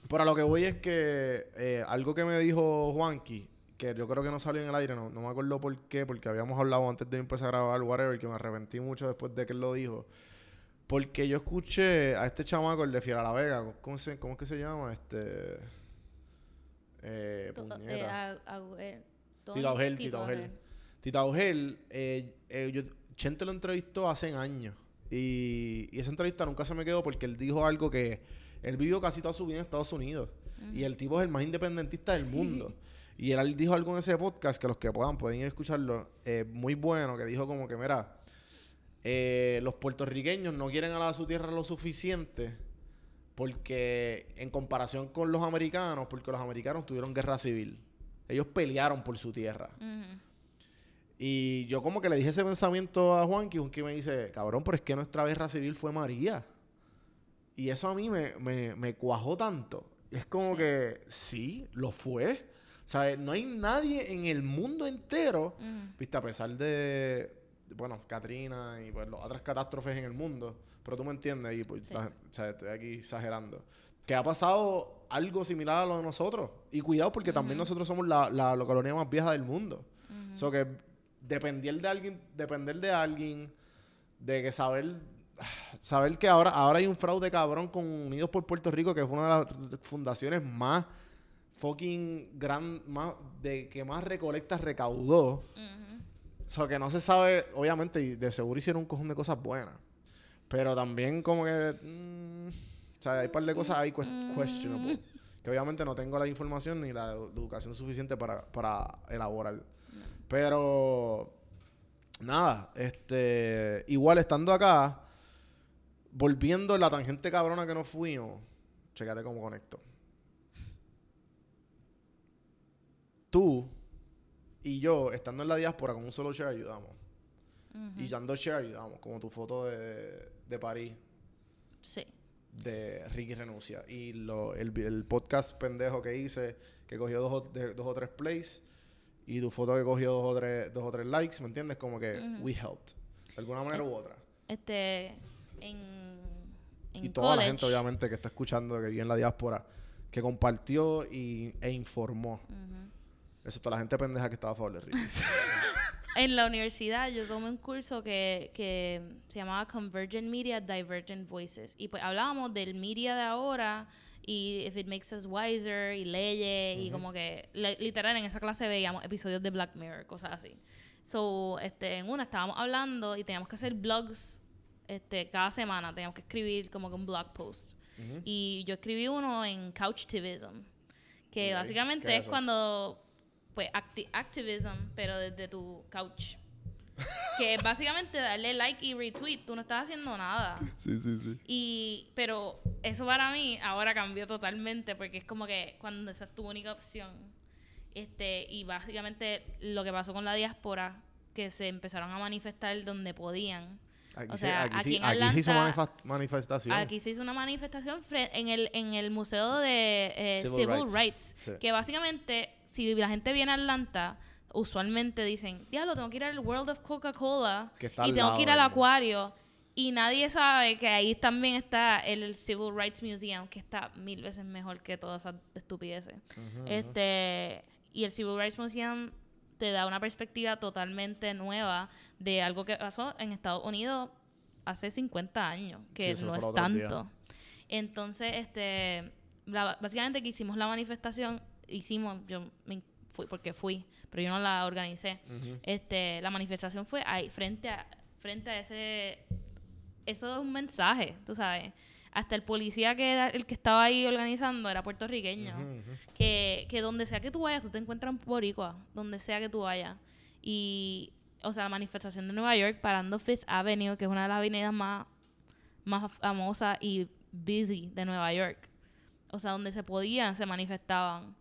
Pero a lo que voy es que eh, algo que me dijo Juanqui, que yo creo que no salió en el aire, no, no me acuerdo por qué, porque habíamos hablado antes de empezar a grabar, whatever, que me arrepentí mucho después de que él lo dijo. Porque yo escuché a este chamaco, el de Fiera La Vega, ¿cómo, se, cómo es que se llama? Este. Eh, To- puñeta. eh, a- a- eh, Tony- Tito Augel, sí, Tito Augel. Augel. Tito Augel, eh, eh, yo- Chente lo entrevistó hace años. Y, y esa entrevista nunca se me quedó porque él dijo algo que él vivió casi toda su vida en Estados Unidos. Y el tipo es el más independentista del mundo. Y él dijo algo en ese podcast que los que puedan pueden ir a escucharlo. eh, muy bueno, que dijo como que, mira, eh, los puertorriqueños no quieren a la su tierra lo suficiente porque en comparación con los americanos, porque los americanos tuvieron guerra civil. Ellos pelearon por su tierra. Y yo como que le dije ese pensamiento a Juanqui, Juanqui me dice, cabrón, pero es que nuestra guerra civil fue María. Y eso a mí me, me, me cuajó tanto. Es como que sí, lo fue. O sea, no hay nadie en el mundo entero, viste, a pesar de, bueno, Katrina y pues las otras catástrofes en el mundo, pero tú me entiendes y pues Sí. la- o sea, estoy aquí exagerando. Que ha pasado algo similar a lo de nosotros. Y cuidado porque también nosotros somos la, la, la colonia más vieja del mundo. O sea que depender de alguien, depender de alguien, de que saber saber que ahora, ahora hay un fraude cabrón con Unidos por Puerto Rico, que fue una de las fundaciones más fucking gran, más, de que más recolectas recaudó. O sea, que no se sabe, obviamente, y de seguro hicieron un cojón de cosas buenas. Pero también como que... mm, o sea, hay un par de cosas ahí ques- questionable. Que obviamente no tengo la información ni la edu- educación suficiente para, para elaborar. Pero... Nada, este... Igual estando acá, volviendo en la tangente cabrona que nos fuimos, checate cómo conecto. Tú y yo, estando en la diáspora con un solo share, ayudamos. Y dando share, ayudamos. Como tu foto de, de París, Sí. de Ricky Renuncia. Y lo, el, el podcast pendejo que hice, que cogió dos o, de- dos o tres plays. Y tu foto que cogió dos o tres, dos o tres likes, ¿me entiendes? Como que we helped. De alguna manera u otra. Este, en, en y toda la college, gente, obviamente, que está escuchando, que vive en la diáspora, que compartió y, e informó. Excepto la gente pendeja que estaba a favor de Ricky. (laughs) En la universidad yo tomé un curso que, que se llamaba Convergent Media, Divergent Voices. Y pues hablábamos del media de ahora y if it makes us wiser y leyes y como que li- literal en esa clase veíamos episodios de Black Mirror, cosas así. So, este, en una estábamos hablando y teníamos que hacer blogs este, cada semana, teníamos que escribir como que un blog post. Y yo escribí uno en Couchtivism, que básicamente ¿qué es cuando, pues, acti- activism, pero desde tu couch. que es básicamente darle like y retweet, tú no estás haciendo nada. sí, sí, sí. Y, pero eso para mí ahora cambió totalmente porque es como que cuando esa es tu única opción. Este, y básicamente lo que pasó con la diáspora, que se empezaron a manifestar donde podían. Aquí, O se- sea, aquí, aquí sí- en aquí se hizo Atlanta- manifest- manifestación. Aquí se hizo una manifestación en el, en el Museo de eh, Civil Civil, Rights. Rights, Sí. que básicamente, si la gente viene a Atlanta, usualmente dicen, diablo, tengo que ir al World of Coca-Cola y tengo lado que ir al acuario. Y nadie sabe que ahí también está el Civil Rights Museum, que está mil veces mejor que todas esas estupideces. este, y el Civil Rights Museum te da una perspectiva totalmente nueva de algo que pasó en Estados Unidos hace 50 años, que Sí, no es tanto. Entonces, este, la- básicamente que hicimos la manifestación, hicimos, yo me fui porque fui, pero yo no la organicé. Este, la manifestación fue ahí frente a frente a ese eso es un mensaje, tú sabes. Hasta el policía que era el que estaba ahí organizando era puertorriqueño. que, que donde sea que tú vayas, tú te encuentras un boricua, donde sea que tú vayas. Y, o sea, la manifestación de Nueva York parando Fifth Avenue, que es una de las avenidas más, más famosas y busy de Nueva York. O sea, donde se podían, se manifestaban.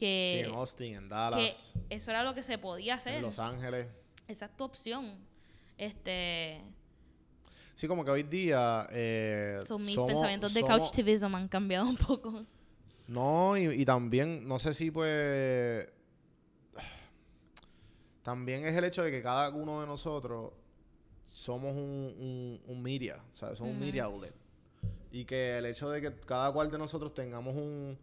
Sí, Que, en Austin, en que Dallas, eso era lo que se podía hacer. en Los Ángeles. Esa es tu opción. Este, Sí, como que hoy día eh, son mis somos- pensamientos de somos- couchtivism han cambiado un poco. No, y, y también, no sé si pues... También es el hecho de que cada uno de nosotros somos un, un, un media, o sea, somos un media outlet. Y que el hecho de que cada cual de nosotros tengamos un...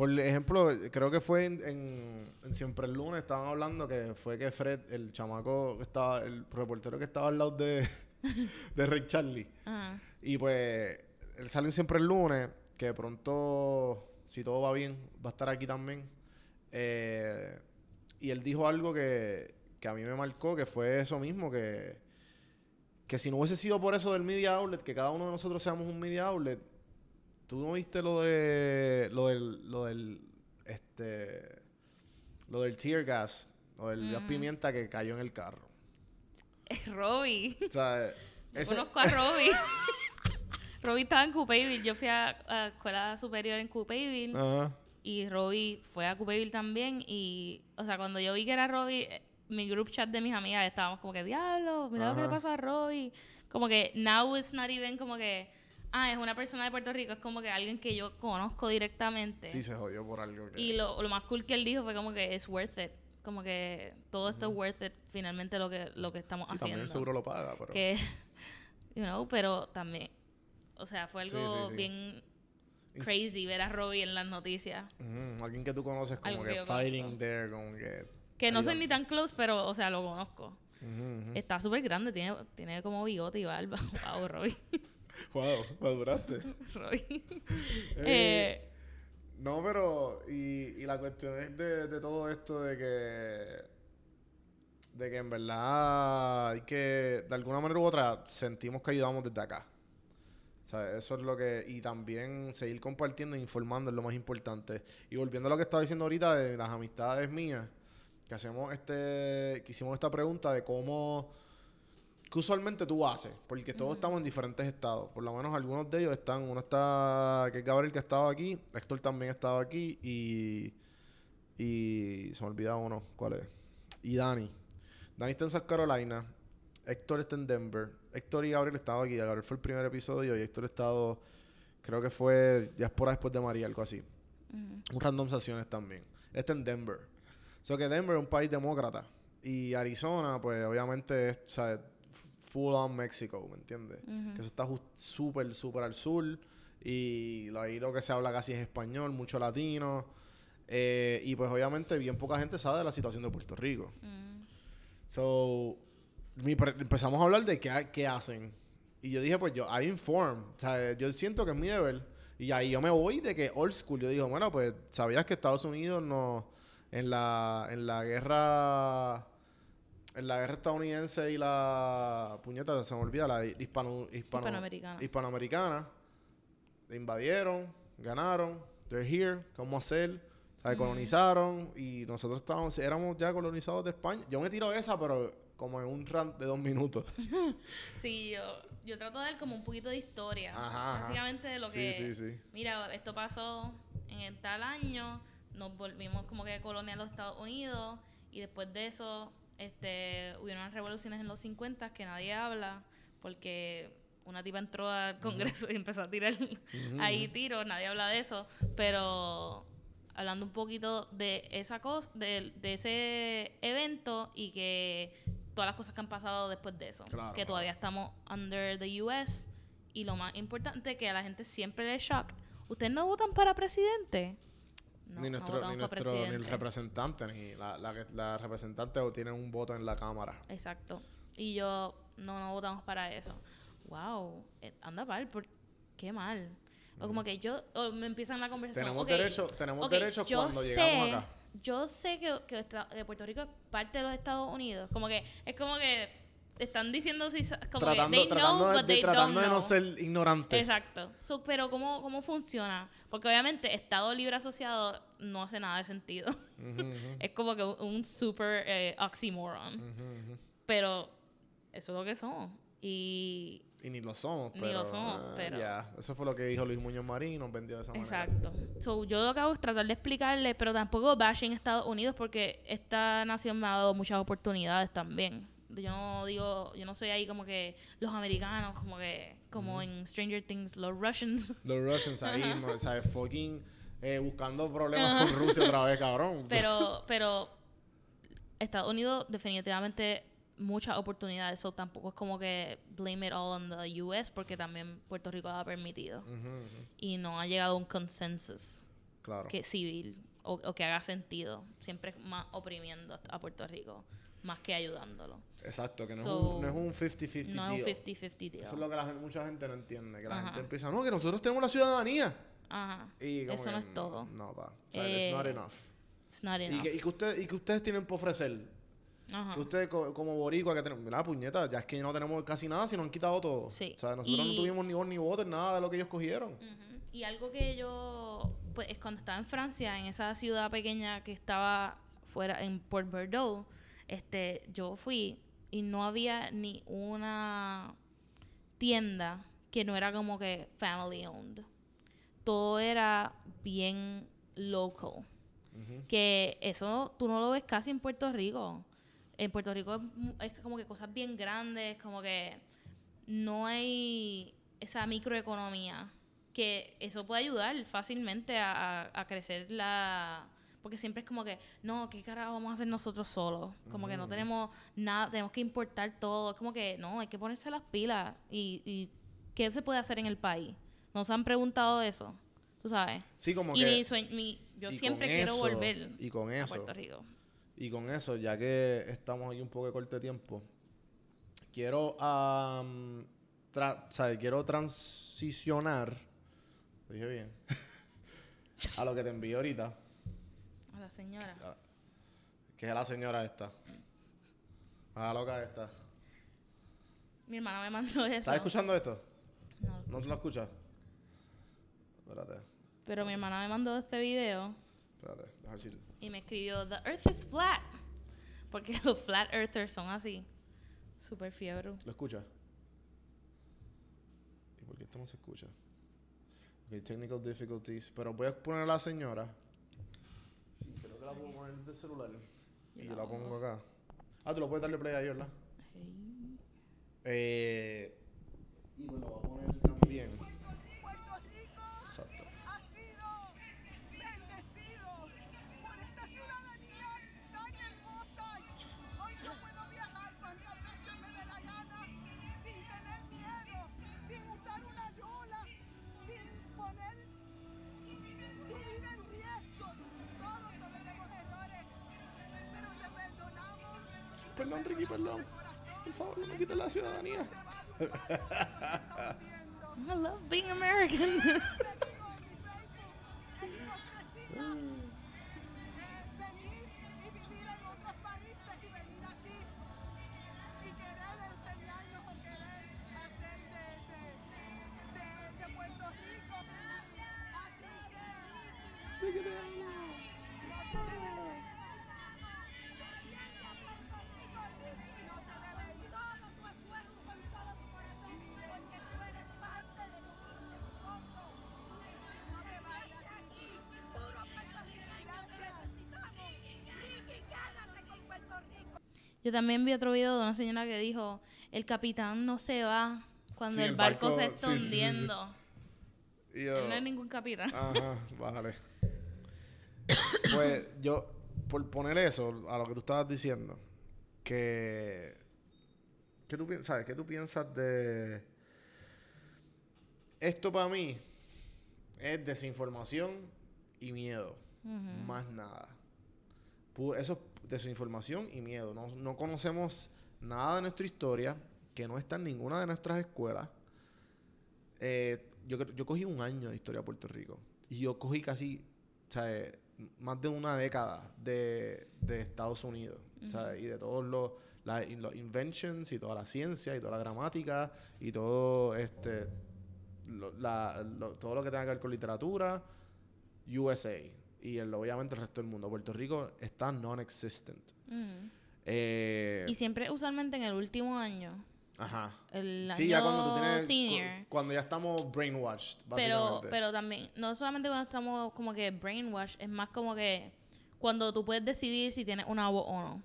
Por ejemplo, creo que fue en, en- en Siempre el Lunes, estaban hablando que fue que Fred, el chamaco que estaba, el reportero que estaba al lado de, (laughs) de Ray Charlie, Ajá. y pues, él salió siempre el lunes, que de pronto, si todo va bien, va a estar aquí también. Eh, y él dijo algo que, que a mí me marcó, que fue eso mismo, que, que si no hubiese sido por eso del media outlet, que cada uno de nosotros seamos un media outlet, tú no viste lo de, lo del, lo del, este, lo del tear gas, lo del gas pimienta que cayó en el carro. (laughs) Robbie. O sea, Yo ese- conozco a Robbie. (laughs) Robbie estaba en Coupeville. Yo fui a, a escuela superior en Coupeville. Ajá. Y Robbie fue a Coupeville también. Y, o sea, cuando yo vi que era Robbie, eh, mi group chat de mis amigas estábamos como que, diablo, mira lo que le pasó a Robbie. Como que, now it's not even como que, ah, es una persona de Puerto Rico. Es como que alguien que yo conozco directamente. Sí, se jodió por algo que... Y lo, lo más cool que él dijo fue como que it's worth it. como que todo esto es worth it finalmente lo que, lo que estamos Sí, haciendo. también el seguro lo paga, pero... que, you know, pero también, o sea, fue algo sí, sí. bien crazy ver a Robbie en las noticias. Alguien que tú conoces como que que fighting conozco. there, como que... Que no soy ni tan close, pero, o sea, lo conozco. Está súper grande, tiene, tiene como bigote y barba. (laughs) Wow, Robbie. (laughs) Wow, maduraste. (laughs) Eh, Eh, No, pero... Y, y la cuestión es de, de todo esto de que... De que en verdad hay que... De alguna manera u otra sentimos que ayudamos desde acá. O sea, eso es lo que... Y también seguir compartiendo e informando es lo más importante. Y volviendo a lo que estaba diciendo ahorita de las amistades mías, que hacemos este... Que hicimos esta pregunta de cómo... ¿Qué usualmente tú haces? Porque todos estamos en diferentes estados. Por lo menos algunos de ellos están... Uno está... Que es Gabriel que estaba aquí. Héctor también estaba aquí. Y... Y... Se me olvidaba uno. ¿Cuál es? Y Dani. Dani está en South Carolina. Héctor está en Denver. Héctor y Gabriel estaban aquí. Gabriel fue el primer episodio y Héctor ha estado... Creo que fue diáspora después de María, algo así. Un random sesiones también. Está en Denver. O sea que Denver es un país demócrata. Y Arizona, pues obviamente es, o sea, full on México, ¿me entiendes? Que eso está súper, súper al sur. Y ahí lo que se habla casi es español, mucho latino. Eh, y pues obviamente bien poca gente sabe de la situación de Puerto Rico. So, mi empezamos a hablar de qué, qué hacen. Y yo dije, pues yo, I inform. O sea, yo siento que es mi deber. Y ahí yo me voy de que old school. Yo digo, bueno, pues, ¿sabías que Estados Unidos no... En la, en la guerra... En la guerra estadounidense y la... Puñeta, se me olvida, la hispano, hispano- Hispanoamericana. hispanoamericana. Invadieron, ganaron, they're here, ¿cómo hacer? ¿Sabes? Colonizaron y nosotros estábamos, éramos ya colonizados de España. Yo me tiro esa, pero como en un rant de dos minutos. (laughs) Sí, yo, yo trato de dar como un poquito de historia. Ajá. Básicamente de lo Sí, que... sí, sí. Mira, esto pasó en tal año, nos volvimos como que colonia a los Estados Unidos y después de eso este, hubieron unas revoluciones en los 50 que nadie habla porque una tipa entró al Congreso y empezó a tirar ahí tiros, nadie habla de eso, pero hablando un poquito de esa cosa, de, de ese evento y que todas las cosas que han pasado después de eso, Claro, que claro. todavía estamos under the US y lo más importante que a la gente siempre le shock, ¿ustedes no votan para presidente? No, ni nuestro, ni, nuestro ni el representante, ni la, la, la representante o tienen un voto en la Cámara. Exacto. Y yo, no, no votamos para eso. Wow, eh, anda mal, por, qué mal. O como que yo, o me empiezan la conversación. Tenemos ok, derecho- tenemos ok, derechos yo cuando sé- llegamos acá. Yo sé que, que, que Puerto Rico es parte de los Estados Unidos. Como que, es como que están diciendo si, como Tratando, que they tratando, know, de, but they tratando don't de no know. ser ignorante. Exacto. So, pero ¿cómo, ¿cómo funciona? Porque obviamente Estado Libre Asociado no hace nada de sentido. (laughs) es como que un, un super eh, oxymoron. Pero eso es lo que somos. Y Y ni lo somos, Ni pero... lo somos, ah, pero- Ya, eso fue lo que dijo Luis Muñoz Marín y nos vendió de esa manera. Exacto. So, yo lo que hago es tratar de explicarle, pero tampoco bashing Estados Unidos porque esta nación me ha dado muchas oportunidades también. Yo no digo, yo no soy ahí como que los americanos, como que, como en Stranger Things, los Russians. (laughs) Los Russians ahí, no, ¿sabes? Fucking eh, buscando problemas con Rusia otra vez, cabrón. Pero, pero Estados Unidos definitivamente muchas oportunidades. So, tampoco es como que blame it all on the US porque también Puerto Rico ha permitido. Y no ha llegado a un consensus. Claro. que civil o, o que haga sentido. Siempre más oprimiendo a Puerto Rico, más que ayudándolo. Exacto, que no, So, es un, no es un 50-50 No es un 50-50 deal. Eso es lo que la mucha gente no entiende. Que la Ajá. gente empieza, no, que nosotros tenemos la ciudadanía. Ajá. Y como Eso que no es todo. No, pa. O sea, it's Eh, not enough. It's not Y enough. que, y, que usted, y que ustedes tienen por ofrecer. Ajá. Que ustedes co- como boricua que tenemos, la puñeta, ya es que no tenemos casi nada, si nos han quitado todo. Sí. O sea, nosotros no Y- tuvimos ni voz ni voto nada de lo que ellos cogieron. Ujú. Y algo que yo, pues es cuando estaba en Francia, en esa ciudad pequeña que estaba fuera, en Port Bordeaux, este, yo fui y no había ni una tienda que no era como que family owned. Todo era bien local. Que eso tú no lo ves casi en Puerto Rico. En Puerto Rico es, como que cosas bien grandes, como que no hay esa microeconomía que eso puede ayudar fácilmente a, a- a crecer la Porque siempre es como que, no, ¿qué carajo vamos a hacer nosotros solos? Como que no tenemos nada, tenemos que importar todo. Es como que, no, hay que ponerse las pilas. Y, y ¿qué se puede hacer en el país? ¿Nos han preguntado eso? Tú sabes. Sí, como y que... mi sueño, mi- yo y siempre quiero eso- volver y con a eso, Puerto Rico. Y con eso, ya que estamos aquí un poco de corte de tiempo, quiero, am, tra- sea, quiero transicionar, dije bien, (laughs) a lo que te envié ahorita, A la señora. que es la señora esta. A la loca esta. Mi hermana me mandó eso. ¿Estás escuchando esto? No, ¿No lo escuchas? Espérate, pero mi hermana me mandó este video espérate. Ver si... y me escribió, The Earth is flat. Porque (laughs) los flat earthers son así. Súper fiebre. ¿Lo escuchas? ¿Y por qué esto no se escucha? Ok, technical difficulties. Pero voy a poner a la señora. Que la puedo poner de celular. Y yo la pongo acá. Ah, tú lo puedes darle play ahí, ¿verdad? Eh, y me lo voy a poner también. Perdón, Ricky, perdón. Por favor, no me quites la ciudadanía. I love being American. (laughs) (laughs) Yo también vi otro video de una señora que dijo, el capitán no se va cuando Sí, el el barco, barco- se está sí, sí, hundiendo. Y yo- Él no es ningún capitán. Ajá, bájale. pues yo, por poner eso a lo que tú estabas diciendo, que. ¿Qué tú, sabes, ¿Qué tú piensas de. Esto para mí es desinformación y miedo. Más nada. Eso es desinformación y miedo. No, no conocemos nada de nuestra historia que no está en ninguna de nuestras escuelas. Eh, yo, cogí un año de historia de Puerto Rico. Y yo cogí casi, ¿sabes? Más de una década de, de Estados Unidos. ¿sabes? Y de todos los, la- los inventions y toda la ciencia y toda la gramática y todo este lo- la- lo- todo lo que tenga que ver con literatura, USA. Y el- obviamente el resto del mundo. Puerto Rico está non-existent. Ujú. Eh, Y siempre, usualmente en el último año, ajá. el Sí, ya cuando tú tienes. cu- senior. Cuando ya estamos brainwashed, Pero, básicamente. pero también, no solamente cuando estamos como que brainwash, es más como que cuando tú puedes decidir si tienes una voz o no.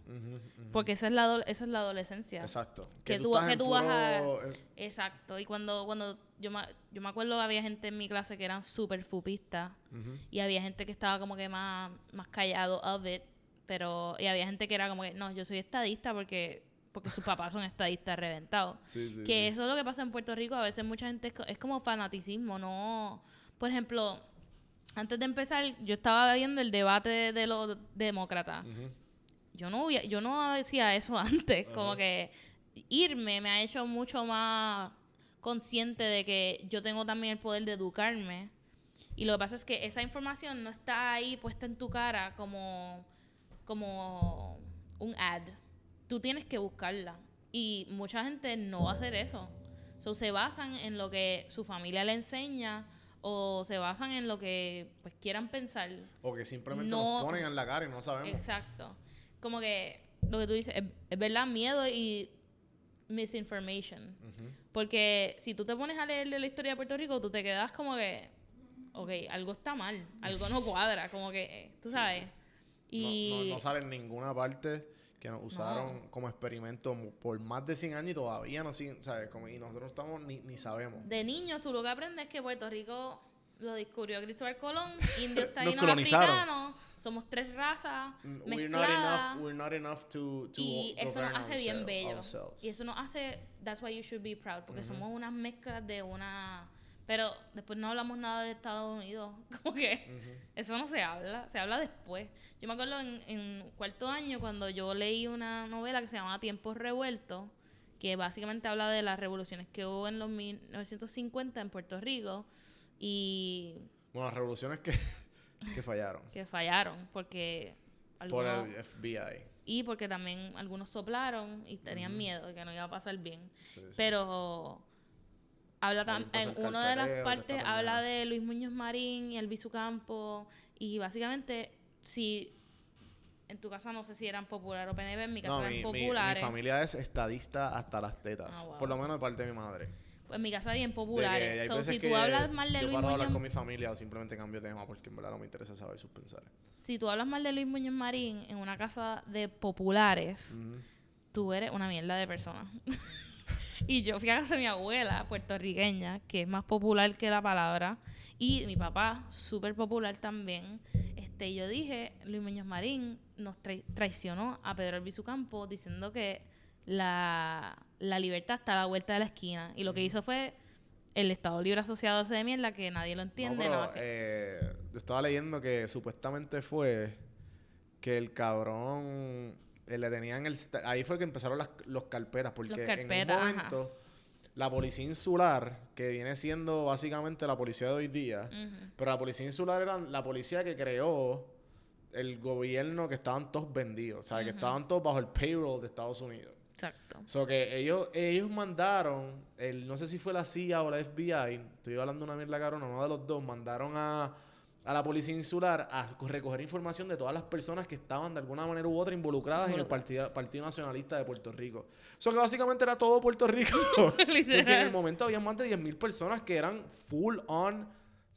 Porque esa es la, esa es la adolescencia. Exacto. Que tú, que tú vas a... puro- eh, Exacto. Y cuando, cuando yo, me, yo me acuerdo había gente en mi clase que eran súper fupistas. Y había gente que estaba como que más, más callado of it. Pero, y había gente que era como que, no, yo soy estadista porque, porque sus papás son estadistas reventados. (laughs) Sí, sí, que sí. eso es lo que pasa en Puerto Rico. A veces mucha gente es, es como fanaticismo, no... Por ejemplo, antes de empezar, yo estaba viendo el debate de, de los demócratas. Yo no, yo no decía eso (laughs) antes. Como que irme me ha hecho mucho más consciente de que yo tengo también el poder de educarme. Y lo que pasa es que esa información no está ahí puesta en tu cara como, como un ad. Tú tienes que buscarla. Y mucha gente no va a hacer eso. So, se basan en lo que su familia le enseña o se basan en lo que pues quieran pensar. O que simplemente No- nos ponen en la cara y no sabemos. Exacto. Como que lo que tú dices, es, es verdad, miedo y misinformation. Ujú. Porque si tú te pones a leer de la historia de Puerto Rico, tú te quedas como que, ok, algo está mal, algo no cuadra, como que, eh, tú sabes. No- Y No, no sale en ninguna parte que nos usaron como experimento por más de 100 años y todavía no siguen, ¿sabes? Como, y nosotros no estamos ni, ni sabemos. de niños tú lo que aprendes es que Puerto Rico Lo descubrió Cristóbal Colón, (laughs) indios, Nos taínos, africanos. Somos tres razas We're not enough, we're not enough to, to y eso nos hace bien bello. ourselves. Y eso nos hace, that's why you should be proud, porque somos unas mezclas de una... Pero después no hablamos nada de Estados Unidos, (laughs) como que eso no se habla, se habla después. Yo me acuerdo en, en cuarto año cuando yo leí una novela que se llama Tiempos Revueltos, que básicamente habla de las revoluciones que hubo en los 1950 en Puerto Rico y Bueno, las revoluciones que, (laughs) que fallaron que fallaron porque por algunos- el FBI. y porque también algunos soplaron y tenían miedo de que no iba a pasar bien. Sí, sí. Habla tam- en una de las partes habla de Luis Muñoz Marín y Albizu Campo y básicamente si en tu casa no sé si eran populares o PNP, en mi casa No, eran mi, mi- mi populares. familia es estadista hasta las tetas. Ah, wow. Por lo menos de parte de mi madre. Pues en mi casa bien populares. So, si tú hablas mal de yo Luis de hablar Muñoz con mi familia o simplemente cambio de tema porque en verdad no me interesa saber sus pensares. si tú hablas mal de Luis Muñoz Marín en una casa de populares, tú eres una mierda de persona. (laughs) y yo fui a casa de mi abuela, puertorriqueña, que es más popular que la palabra, y mi papá, súper popular también. Este, yo dije, Luis Muñoz Marín nos trai- traicionó a Pedro Albizu Campo diciendo que la, la libertad está a la vuelta de la esquina. Y lo que hizo fue el Estado Libre Asociado ese de mierda que nadie lo entiende. no, pero, que- eh, yo estaba leyendo que supuestamente fue que el cabrón le tenían el ahí fue que empezaron las los carpetas porque Los en un ajá. momento la policía insular que viene siendo básicamente la policía de hoy día pero la policía insular era la policía que creó el gobierno que estaban todos vendidos o sea que estaban todos bajo el payroll de Estados Unidos Exacto. So que ellos, ellos mandaron, el, no sé si fue la CIA o la FBI, estoy hablando una mierda cabrona, uno de los dos, mandaron a, a la policía insular a co- recoger información de todas las personas que estaban de alguna manera u otra involucradas en el partido, partido Nacionalista de Puerto Rico. Eso que básicamente era todo Puerto Rico. (laughs) Porque en el momento había más de 10.000 personas que eran full on,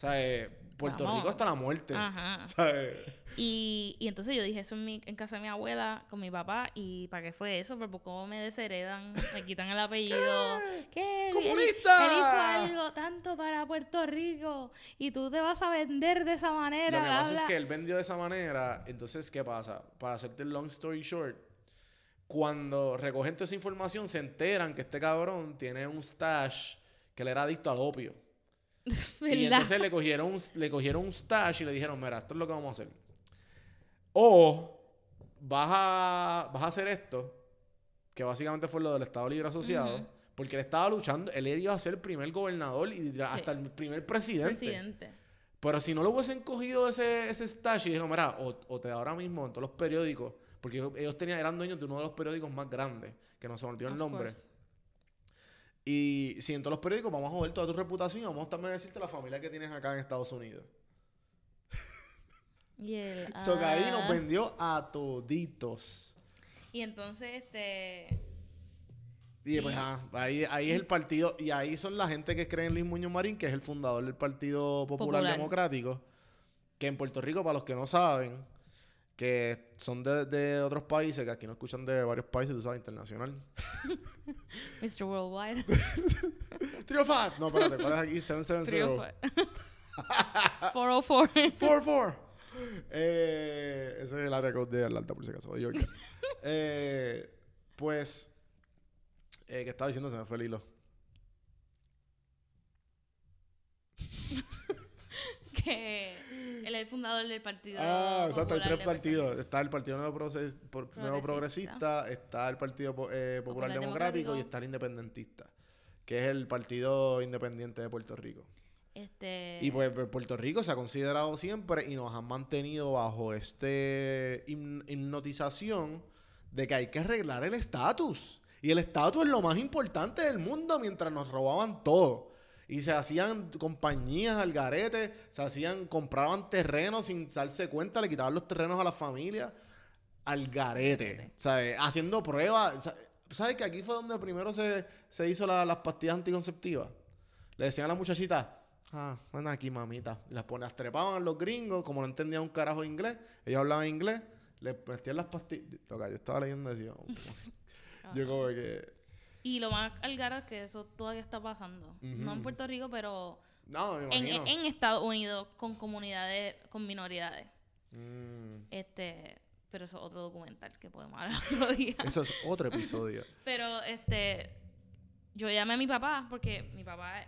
eh, Puerto Vamos. Rico hasta la muerte. Ajá. ¿sabes? Y, y entonces yo dije eso en, mi, en casa de mi abuela con mi papá. ¿Y para qué fue eso? Pues ¿cómo me desheredan? Me quitan el apellido. (laughs) ¿Qué? ¡Comunista! Él, hizo algo tanto para Puerto Rico y tú te vas a vender de esa manera. Lo que bla, pasa es que él vendió de esa manera. Entonces, ¿qué pasa? Para hacerte el long story short, cuando recogen toda esa información, se enteran que este cabrón tiene un stash que le era adicto al opio. (laughs) Y entonces le cogieron, un- le cogieron un stash y le dijeron, mira, esto es lo que vamos a hacer. O vas a, vas a hacer esto, que básicamente fue lo del Estado Libre Asociado, porque él estaba luchando, él iba a ser el primer gobernador y hasta el primer presidente. Presidente. Pero si no lo hubiesen cogido ese, ese stash y dijeron, mira, o, o te ahora mismo en todos los periódicos, porque ellos, tenían, eran dueños de uno de los periódicos más grandes, que no se me olvidó el nombre. course. Y si en todos los periódicos vamos a joder toda tu reputación y vamos también a decirte la familia que tienes acá en Estados Unidos. Y, So que ahí ah. nos vendió a toditos. y entonces, este... Y Sí. pues ah, ahí, ahí es el partido, y ahí son la gente que cree en Luis Muñoz Marín, que es el fundador del Partido Popular, Popular. Democrático, que en Puerto Rico, para los que no saben, que son de, de otros países, que aquí no escuchan de varios países, tú sabes, internacional. (laughs) Mr. Worldwide. (laughs) 305. No, espérate, ¿cuál es aquí? 770. 404. 44. Eh, ese es el área code de Atlanta, por si acaso, de Georgia. (laughs) eh, pues, eh, ¿qué estaba diciendo? Se me fue el hilo. (laughs) que él es el fundador del partido. Ah, exacto, hay tres partidos. Está el Partido Nuevo, Proces- por- Nuevo Progresista, está el Partido eh, Popular, Popular Democrático, y está el Independentista, que es el Partido Independiente de Puerto Rico. Este, Y pues pues, Puerto Rico se ha considerado siempre y nos han mantenido bajo este hipn- hipnotización de que hay que arreglar el estatus. Y el estatus es lo más importante del mundo mientras nos robaban todo. Y se hacían compañías al garete, se hacían, compraban terrenos sin darse cuenta, le quitaban los terrenos a las familias al garete. ¿sabes? Haciendo pruebas. Sa- ¿Sabes que aquí fue donde primero se, se hizo la- las pastillas anticonceptivas? Le decían a la muchachita, ah, ven aquí, mamita. Y las, trepaban los gringos, como no entendían un carajo inglés, ellos hablaban inglés, les metían las pastillas. Lo que yo estaba leyendo decía, (laughs) oh, yo como que... Y lo más algara es que eso todavía está pasando. No en. Puerto Rico, pero No, en Estados Unidos con comunidades, con minoridades. Mm, Este, pero eso es otro documental que podemos hablar (laughs) otro día. eso es otro episodio. (laughs) Pero este, yo llamé a mi papá porque mi papá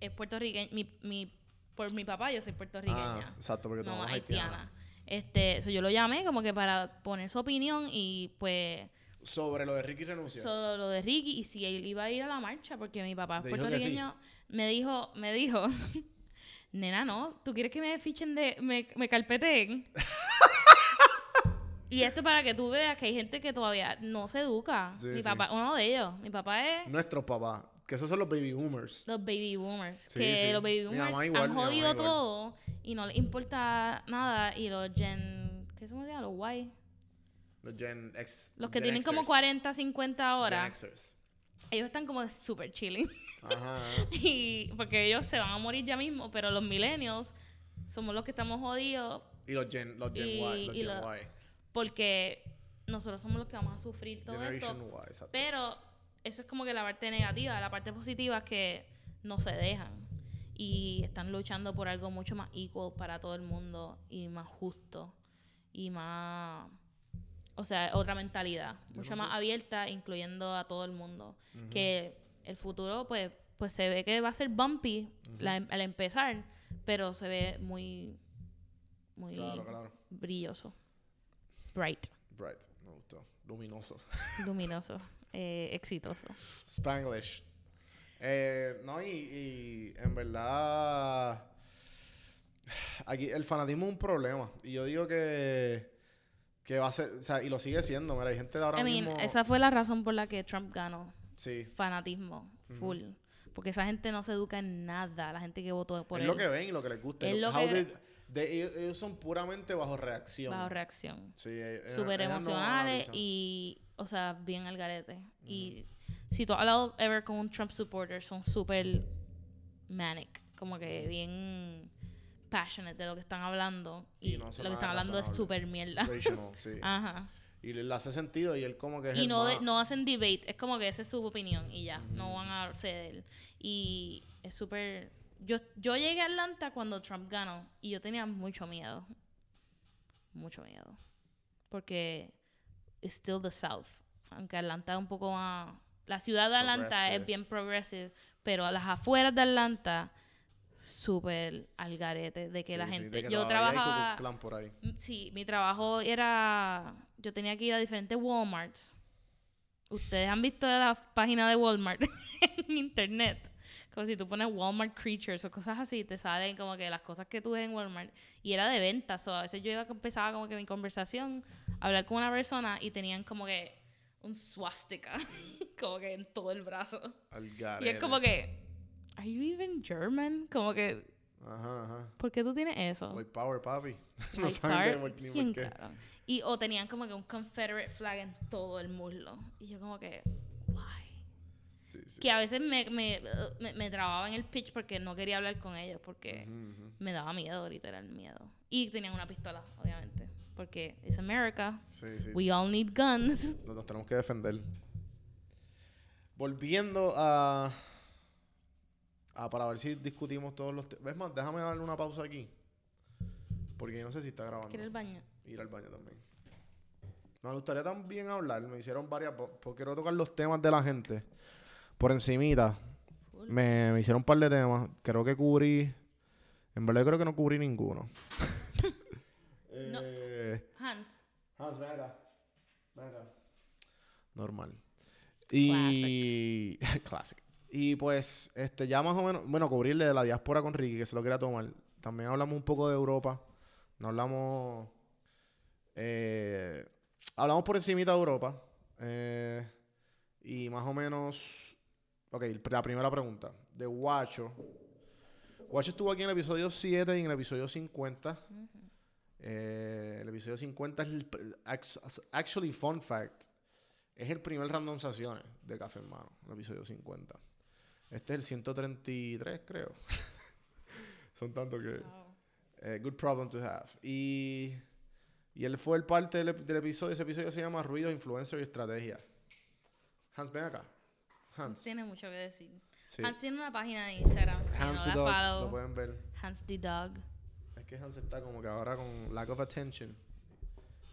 es- puertorriqueño. Mi, mi, por mi papá yo soy puertorriqueña. ah, exacto, porque tu no mamá es haitiana. haitiana. Este, so yo lo llamé como que para poner su opinión y pues Sobre lo de Ricky renuncia. sobre lo de Ricky y si él iba a ir a la marcha porque mi papá es puertorriqueño, me dijo, me dijo, (laughs) nena, no, ¿tú quieres que me fichen de, me, me carpeteen? (laughs) y esto para que tú veas que hay gente que todavía no se educa. Sí, mi sí. papá, uno de ellos, mi papá es Nuestros papás. Que esos son los baby boomers. los baby boomers. Sí, que sí. los baby boomers igual, han jodido todo y no les importa nada. Y los gen, ¿qué se llama? Los Y. Los Gen X. Los que Gen tienen como Xers. 40, 50 horas. Gen Xers. Ellos están como super chilling. Ajá. (laughs) y porque ellos se van a morir ya mismo, pero los millennials somos los que estamos jodidos Y los Gen, los Gen Y- Y. Los y Gen lo- Y. porque nosotros somos los que vamos a sufrir todo Generation esto. Y, exacto. Pero eso es como que la parte negativa. La parte positiva es que no se dejan. Y están luchando por algo mucho más equal para todo el mundo y más justo y más... O sea, otra mentalidad, mucho más abierta, incluyendo a todo el mundo. Que el futuro, pues, pues se ve que va a ser bumpy la- al empezar, pero se ve muy, muy Claro, claro. brilloso. Bright, Bright. Me gustó. Luminosos. luminoso, (laughs) eh, exitoso. Spanglish. Eh, no, y, y en verdad. Aquí el fanatismo es un problema. Y yo digo que. Que va a ser. O sea, y lo sigue siendo. Mira, hay gente de ahora I mean, mismo. esa fue la razón por la que Trump ganó. Sí. Fanatismo, full. Porque esa gente no se educa en nada, la gente que votó por es él. lo que ven y lo que les gusta. Es lo How que- they- they- ellos, ellos son puramente bajo reacción. Bajo reacción. Sí, eh, Súper no emocionales analizan. y, o sea, bien al garete. Y si tú has hablado ever con un Trump supporter, son súper manic. Como que bien passionate de lo que están hablando. Y Y, no lo que están hablando es súper mierda. Rational, (laughs) sí. Ajá. Y le, hace sentido y él como que es Y no, de- no hacen debate, es como que esa es su opinión y ya, no van a ceder. Y es súper... Yo, yo llegué a Atlanta cuando Trump ganó y yo tenía mucho miedo. Mucho miedo. Porque it's still the South. Aunque Atlanta es un poco más... La ciudad de Atlanta es bien progressive, pero a las afueras de Atlanta, súper al garete. De que Sí, la sí, gente... de que yo trabajaba... Por ahí. Mm, Sí, mi trabajo era. Yo tenía que ir a diferentes Walmarts. Ustedes han visto la página de Walmart (laughs) en internet. Si tú pones Walmart Creatures o cosas así, te salen como que las cosas que tú ves en Walmart. Y era de ventas. O a veces yo iba, empezaba como que mi conversación, a hablar con una persona y tenían como que un swastika, (laughs) como que en todo el brazo. Y es como que, ¿Are you even German? Como que, Ajá, ajá. ¿por qué tú tienes eso? White Power, papi. (laughs) no Like saben Park, de ni por qué. cabrón. Y o tenían como que un Confederate flag en todo el muslo. Y yo como que? Sí, sí. Que a veces me, me, me, me trababa en el pitch porque no quería hablar con ellos porque me daba miedo, literal miedo. Y tenían una pistola, obviamente. Porque es America. Sí, sí. We all need guns. Nos, nos tenemos que defender. Volviendo a... a para ver si discutimos todos los... ¿Ves más? Déjame darle una pausa aquí. Porque no sé si está grabando. Quiero el baño. Ir al baño también. Me gustaría también hablar, me hicieron varias, po- porque quiero tocar los temas de la gente. Por encimita, me, me hicieron un par de temas. Creo que cubrí, en verdad creo que no cubrí ninguno. (laughs) No. Eh, Hans. Hans, ven acá. Ven acá. Normal. Y... Classic. (laughs) Y pues, este, ya más o menos... Bueno, cubrirle de la diáspora con Ricky, que se lo quería tomar. También hablamos un poco de Europa. No hablamos... eh, hablamos por encimita de Europa. eh, y más o menos... Ok, la primera pregunta. De Guacho. Guacho estuvo aquí en el episodio 7 y en el episodio 50. Eh, el episodio 50 es el... Actually, fun fact. Es el primer randomizaciones de Café en Mano. El episodio 50. Este es el 133, creo. (laughs) Son tantos que... eh, good problem to have. Y... Y él fue el parte del, del episodio. Ese episodio se llama Ruido, Influencer y Estrategia. Hans, ven acá. Hans. Tiene mucho que decir. Sí. Hans tiene una página de Instagram. Si Hans no the la Dog, follow, lo pueden ver. Hans the Dog. Es que Hans está como que ahora con lack of attention.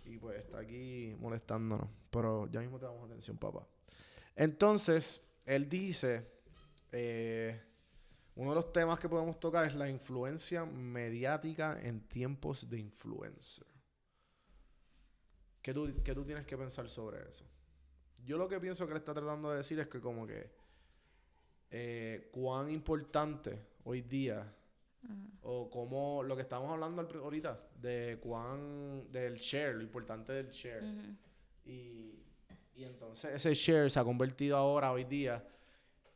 Y pues está aquí molestándonos. Pero ya mismo te damos atención, papá. Entonces, él dice, eh, uno de los temas que podemos tocar es la influencia mediática en tiempos de influencer. ¿Qué tú, qué tú tienes que pensar sobre eso? Yo lo que pienso que él está tratando de decir es que como que eh, cuán importante hoy día o como lo que estamos hablando ahorita de cuán del share, lo importante del share. y, y entonces ese share se ha convertido ahora hoy día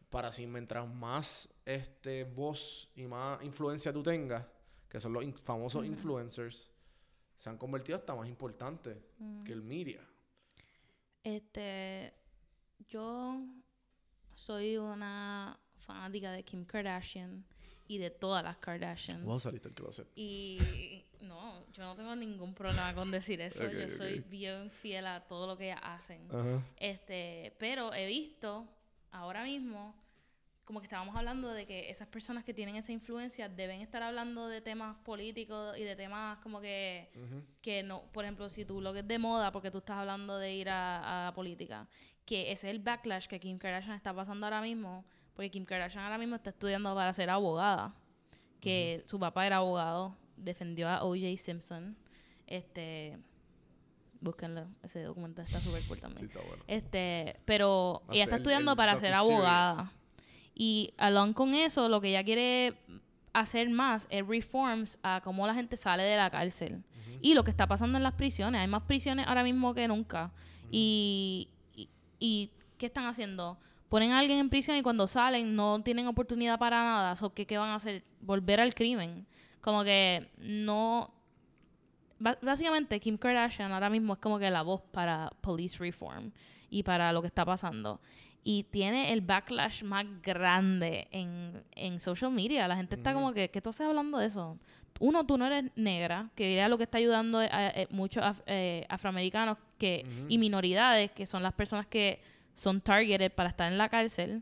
para si mientras más este voz y más influencia tú tengas, que son los in- famosos influencers, se han convertido hasta más importantes que el media. Este, yo soy una fanática de Kim Kardashian y de todas las Kardashians. Vos saliste del closet. Y (laughs) no, yo no tengo ningún problema con decir eso. Yo soy bien fiel a todo lo que ellas hacen. Ajá. Este, pero he visto ahora mismo, como que estábamos hablando de que esas personas que tienen esa influencia deben estar hablando de temas políticos y de temas como que, que no, por ejemplo, si tú lo que es de moda, porque tú estás hablando de ir a, a la política, que ese es el backlash que Kim Kardashian está pasando ahora mismo, porque Kim Kardashian ahora mismo está estudiando para ser abogada, que su papá era abogado, defendió a O.J. Simpson, este... Búsquenlo, ese documental está súper cool también. Sí, está bueno. Este, pero Va ella está estudiando el para ser abogada. Y along con eso, lo que ella quiere hacer más es reforms a cómo la gente sale de la cárcel. Y lo que está pasando en las prisiones. Hay más prisiones ahora mismo que nunca. y, y, y ¿qué están haciendo? Ponen a alguien en prisión y cuando salen no tienen oportunidad para nada. So, ¿qué, ¿Qué van a hacer? Volver al crimen. Como que no... Básicamente, Kim Kardashian ahora mismo es como que la voz para police reform y para lo que está pasando. Y tiene el backlash más grande en, en social media. La gente está como que, ¿qué tú estás hablando de eso? Uno, tú no eres negra, que era lo que está ayudando a, a- a muchos af- eh, afroamericanos que, y minoridades, que son las personas que son targeted para estar en la cárcel.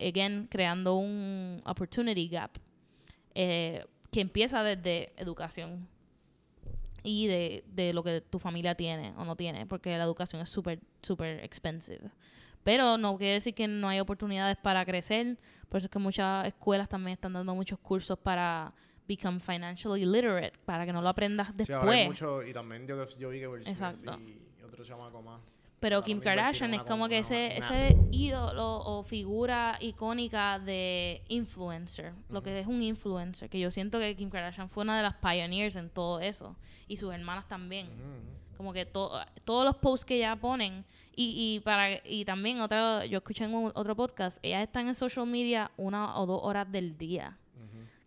Again, creando un opportunity gap eh, que empieza desde educación y de, de lo que tu familia tiene o no tiene, porque la educación es súper, súper expensive. Pero no quiere decir que no hay oportunidades para crecer, por eso es que muchas escuelas también están dando muchos cursos para become financially literate, para que no lo aprendas Sí, después. ahora hay mucho, y también yo, yo vi que Will Smith Exacto. y otro chamaco más. Pero Kim Kardashian es como com- que ese, ese ídolo o figura icónica de influencer, lo que es un influencer, que yo siento que Kim Kardashian fue una de las pioneers en todo eso, y sus hermanas también. Como que to- todos los posts que ella ponen, y, y, para, y también otra, yo escuché en un- otro podcast, ellas están en social media una o dos horas del día.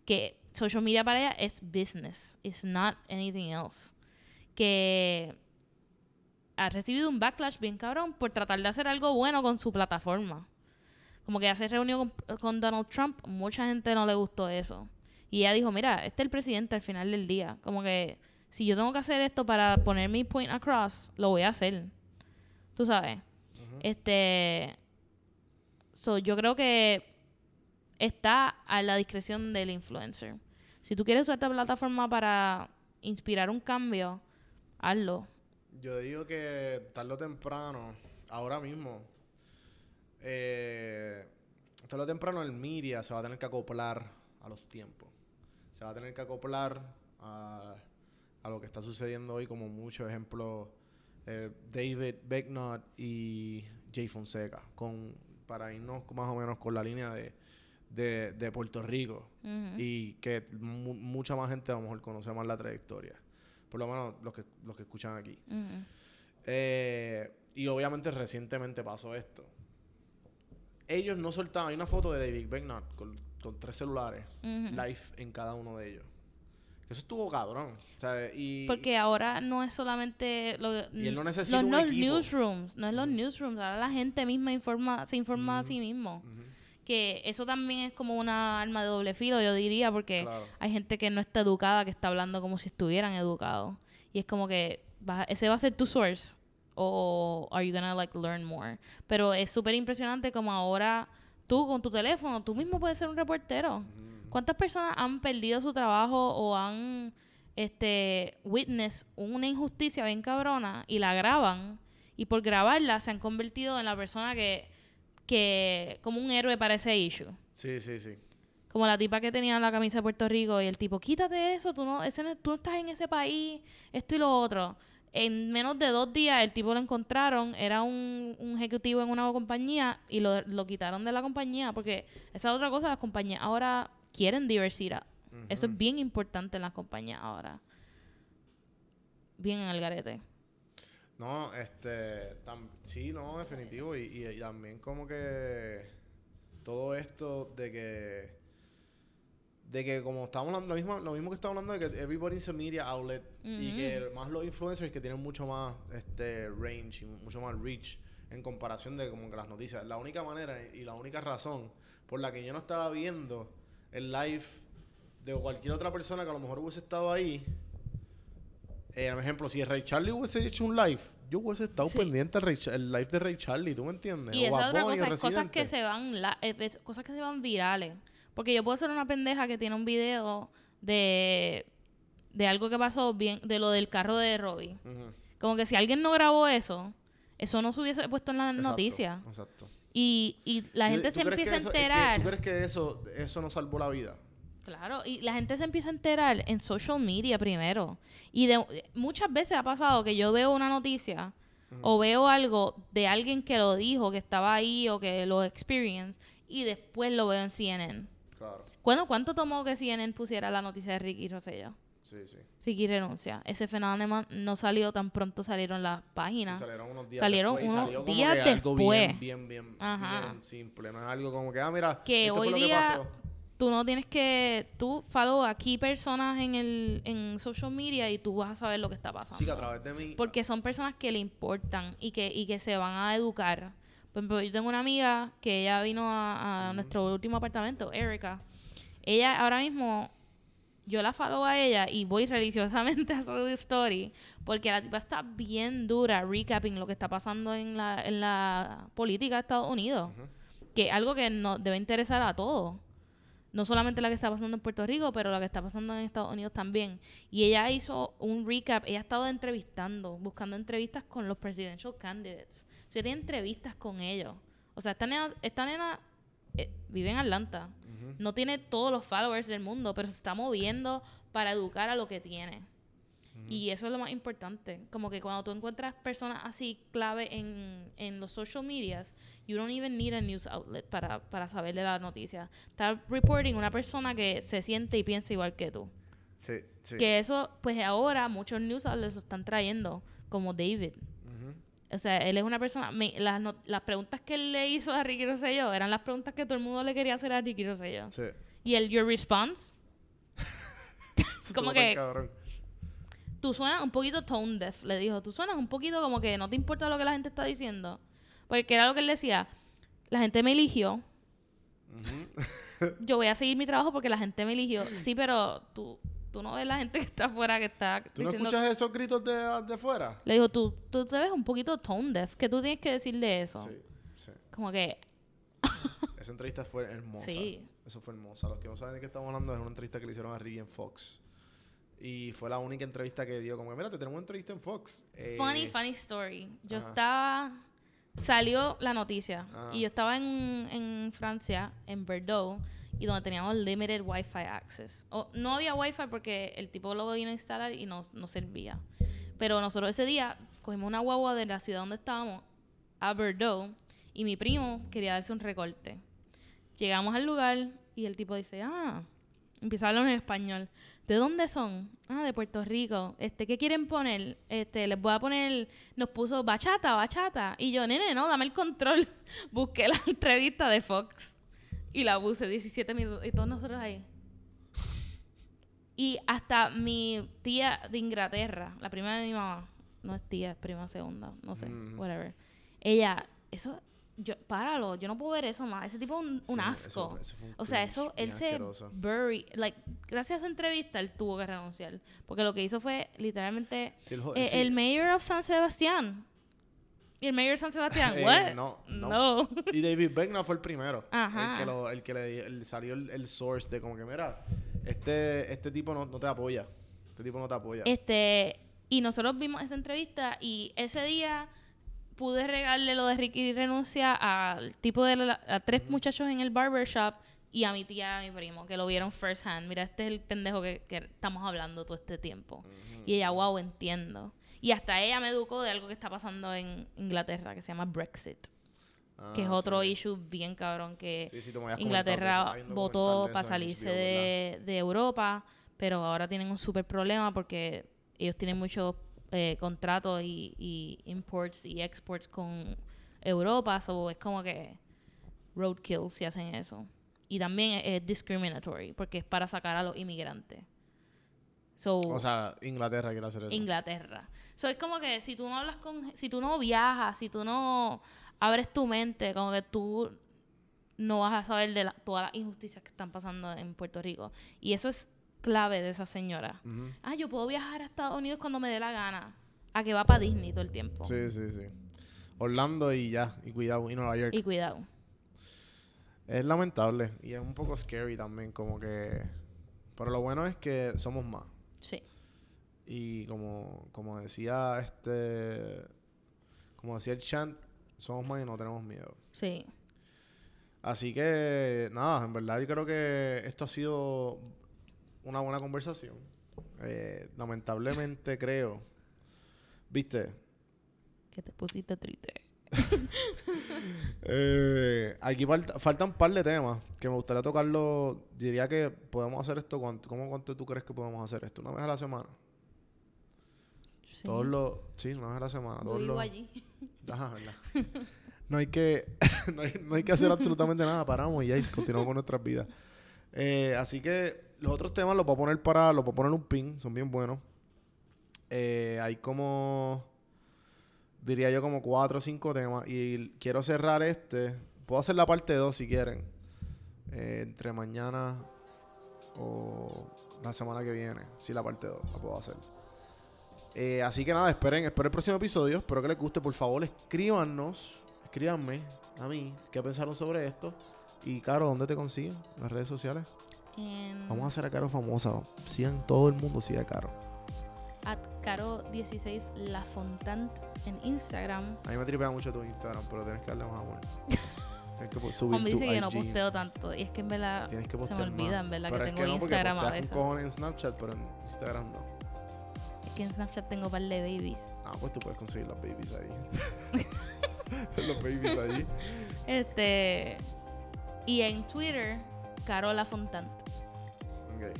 Que social media para ella es business, it's not anything else. Que ha recibido un backlash bien cabrón por tratar de hacer algo bueno con su plataforma. Como que hace reunión con, con Donald Trump, mucha gente no le gustó eso. Y ella dijo, mira, este es el presidente al final del día. Como que si yo tengo que hacer esto para poner mi point across, lo voy a hacer. Tú sabes. Este... So, yo creo que está a la discreción del influencer. Si tú quieres usar esta plataforma para inspirar un cambio, hazlo. Yo digo que tarde o temprano, ahora mismo, eh, tarde o temprano el media se va a tener que acoplar a los tiempos. Se va a tener que acoplar a, a lo que está sucediendo hoy, como muchos ejemplos, eh, David Becknott y Jay Fonseca, con, para irnos más o menos con la línea de, de, de Puerto Rico. Y que mu- mucha más gente a lo mejor conoce más la trayectoria. Por lo menos los que, los que escuchan aquí. Eh, y obviamente recientemente pasó esto. Ellos no soltaban. Hay una foto de David Becknott con, con tres celulares live en cada uno de ellos. Eso estuvo cabrón. O sea, y, Porque ahora no es solamente lo, Y él no necesita los, un los newsrooms, no es los newsrooms, ahora la gente misma informa, se informa a sí mismo. Que eso también es como una arma de doble filo, yo diría, porque Claro. hay gente que no está educada, que está hablando como si estuvieran educados. Y es como que vas a- ese va a ser tu source o are you gonna like learn more. Pero es súper impresionante como ahora tú con tu teléfono, tú mismo puedes ser un reportero. ¿Cuántas personas han perdido su trabajo o han este witness una injusticia bien cabrona y la graban y por grabarla se han convertido en la persona que que como un héroe para ese issue? Sí, sí, sí. Como la tipa que tenía la camisa de Puerto Rico y el tipo, quítate eso, tú no, ese tú no estás en ese país, esto y lo otro. En menos de dos días el tipo lo encontraron, era un, un ejecutivo en una compañía y lo, lo quitaron de la compañía porque esa es otra cosa, las compañías ahora quieren diversidad. Eso es bien importante en las compañías ahora. Bien en el garete. No, este, tam- sí, no, definitivo. Y, y- y también como que todo esto de que, de que como estamos hablando, lo mismo, lo mismo que estamos hablando de que everybody's a media outlet y que más los influencers que tienen mucho más este range y mucho más reach en comparación de como que las noticias. La única manera y la única razón por la que yo no estaba viendo el live de cualquier otra persona que a lo mejor hubiese estado ahí eh, por ejemplo, si Ray Charlie hubiese hecho un live, yo hubiese estado Sí. pendiente Cha- el live de Ray Charlie, ¿tú me entiendes? Y O esa otra cosa, es cosas que se van, la- eh, es- cosas que se van virales. Porque yo puedo ser una pendeja que tiene un video de, de algo que pasó bien, de lo del carro de Robbie. Como que si alguien no grabó eso, eso no se hubiese puesto en la Exacto, noticia. Exacto. Y, y la ¿Y gente se empieza a enterar. ¿Tú crees que eso, eso nos salvó la vida? Claro, y la gente se empieza a enterar en social media primero. Y de, muchas veces ha pasado que yo veo una noticia o veo algo de alguien que lo dijo, que estaba ahí o que lo experience, y después lo veo en CNN. Claro. Bueno, ¿cuánto tomó que CNN pusiera la noticia de Ricky Rosselló? Sí, sí. Ricky renuncia. Ese fenómeno no salió tan pronto salieron las páginas. Sí, salieron unos días Salieron después unos salió como días que algo después. bien, bien, Ajá. bien simple. No es algo como que, ah, mira, que esto hoy fue lo que día pasó. tú no tienes que tú follow aquí personas en el en social media y tú vas a saber lo que está pasando Sí, que a través de mí. porque son personas que le importan y que y que se van a educar por ejemplo yo tengo una amiga que ella vino a, a nuestro último apartamento Erika ella ahora mismo yo la follow a ella y voy religiosamente (laughs) a su story porque la tipa está bien dura recapping lo que está pasando en la, en la política de Estados Unidos que es algo que nos debe interesar a todos. No solamente la que está pasando en Puerto Rico, pero la que está pasando en Estados Unidos también. Y ella hizo un recap, ella ha estado entrevistando, buscando entrevistas con los presidential candidates. O sea, tiene entrevistas con ellos. O sea, esta nena, esta nena eh, vive en Atlanta. No tiene todos los followers del mundo, pero se está moviendo para educar a lo que tiene. Y eso es lo más importante. Como que cuando tú encuentras personas así clave en, en los social medias, you don't even need a news outlet para, para saber de la noticia. Está reporting una persona que se siente y piensa igual que tú. Sí, sí. Que eso, pues ahora muchos news outlets lo están trayendo, como David. O sea, él es una persona... me- las, no- las preguntas que él le hizo a Ricky Rosselló eran las preguntas que todo el mundo le quería hacer a Ricky Rosselló. Sí. Y el your response, (laughs) como que- cabrón. tú suenas un poquito tone deaf, le dijo. Tú suenas un poquito como que no te importa lo que la gente está diciendo. Porque que era lo que él decía. La gente me eligió. Yo voy a seguir mi trabajo porque la gente me eligió. Sí, pero tú, tú no ves la gente que está afuera que está ¿Tú no diciendo... escuchas esos gritos de, de fuera? Le dijo, tú, tú te ves un poquito tone deaf. ¿Qué tú tienes que decir de eso? Sí, sí. Como que... (laughs) Esa entrevista fue hermosa. Sí. Eso fue hermosa. Los que no saben de qué estamos hablando es una entrevista que le hicieron a Ricky en Fox. Y fue la única entrevista que dio. Como que, mira, te tenemos una entrevista en Fox. Eh, Funny, funny story. Yo ajá. estaba... Salió la noticia. Ajá. Y yo estaba en, en Francia, en Bordeaux, y donde teníamos limited Wi-Fi access. O, no había Wi-Fi porque el tipo lo vino a instalar y no, no servía. Pero nosotros ese día cogimos una guagua de la ciudad donde estábamos a Bordeaux y mi primo quería darse un recorte. Llegamos al lugar y el tipo dice, ah, empieza a hablar en español. ¿De dónde son? Ah, de Puerto Rico. Este, ¿qué quieren poner? Este, les voy a poner, nos puso bachata, bachata. Y yo, nene, no, dame el control. (laughs) Busqué la entrevista de Fox y la puse 17 minutos y todos nosotros ahí. Y hasta mi tía de Inglaterra, la prima de mi mamá, no es tía, es prima segunda, no sé, Ujú. whatever. Ella, eso, yo, páralo, yo no puedo ver eso más. Ese tipo es un, un asco. eso fue- eso fue un o sea, eso, él se bury, like, gracias a esa entrevista, él tuvo que renunciar. Porque lo que hizo fue literalmente Sí, el eh, sí. el mayor of San Sebastián. ¿Y el Mayor San Sebastián? (laughs) Eh, ¿What? no, no. No. Y David Beck no fue el primero. Ajá. El que, lo- el que le el- salió el, el source de como que, mira, este, este tipo no, no te apoya. Este tipo no te apoya. Este, y nosotros vimos esa entrevista y ese día pude regalarle lo de Ricky renuncia al tipo de la- a tres muchachos en el barbershop y a mi tía, a mi primo, que lo vieron first hand. Mira, este es el pendejo que, que estamos hablando todo este tiempo. Y ella, wow, entiendo. Y hasta ella me educó de algo que está pasando en Inglaterra, que se llama Brexit. que es Ah, otro sí. issue bien cabrón que Sí, sí, Inglaterra votó para salirse de, de Europa, pero ahora tienen un súper problema porque ellos tienen muchos eh, contratos y, y imports y exports con Europa, so es como que roadkill si hacen eso. Y también es, es discriminatory porque es para sacar a los inmigrantes. So, O sea, Inglaterra quiere hacer eso. Inglaterra. So, es como que si tú no hablas con, si tú no viajas, si tú no abres tu mente, como que tú no vas a saber de la- todas las injusticias que están pasando en Puerto Rico. Y eso es clave de esa señora. Ah, yo puedo viajar a Estados Unidos cuando me dé la gana. A que va para Disney todo el tiempo. Sí, sí, sí. Orlando y ya, y cuidado, y Nueva York. Y cuidado. Es lamentable y es un poco scary también, como que... Pero lo bueno es que somos más. Sí. Y como, como decía este... Como decía el chant, somos más y no tenemos miedo. Sí. Así que, nada, en verdad yo creo que esto ha sido una buena conversación. Eh, lamentablemente (laughs) creo, viste, Que te pusiste triste. (laughs) eh, aquí falta- faltan un par de temas que me gustaría tocarlo. Diría que podemos hacer esto, cuánto, ¿cómo cuánto tú crees que podemos hacer esto? ¿Una vez a la semana? Sí. Todos los... Sí, una vez a la semana. Yo Todos vivo los, allí. Ajá, verdad. no hay que (laughs) no, hay, no hay que hacer absolutamente nada, paramos y ya continuamos con nuestras vidas. Eh, así que los otros temas los voy a poner para, los voy a poner un pin, son bien buenos. Eh, hay como diría yo como cuatro o cinco temas y quiero cerrar este. Puedo hacer la parte 2 si quieren. Eh, entre mañana o la semana que viene. Si la parte 2 la puedo hacer. Eh, así que nada, esperen, esperen el próximo episodio. Espero que les guste. Por favor, escríbanos. Escríbanme a mí qué pensaron sobre esto. Y Caro, ¿dónde te consiguen? En las redes sociales. En Vamos a hacer a Caro famosa. Sigan todo el mundo, sigue a Caro. at Caro16 Lafontant en Instagram. A mí me tripea mucho tu Instagram, pero tienes que darle más amor. (laughs) tienes que subir Hombre dice que no IG. posteo tanto. Y es que en verdad Tienes que se me olvida, en verdad, Pero que es tengo no, Instagram a veces. un cojón en Snapchat, pero en Instagram no. Es que en Snapchat tengo un par de babies. Ah, pues tú puedes conseguir los babies ahí. (laughs) los babies ahí. Este. Y en Twitter, Carola Fontant. Ok.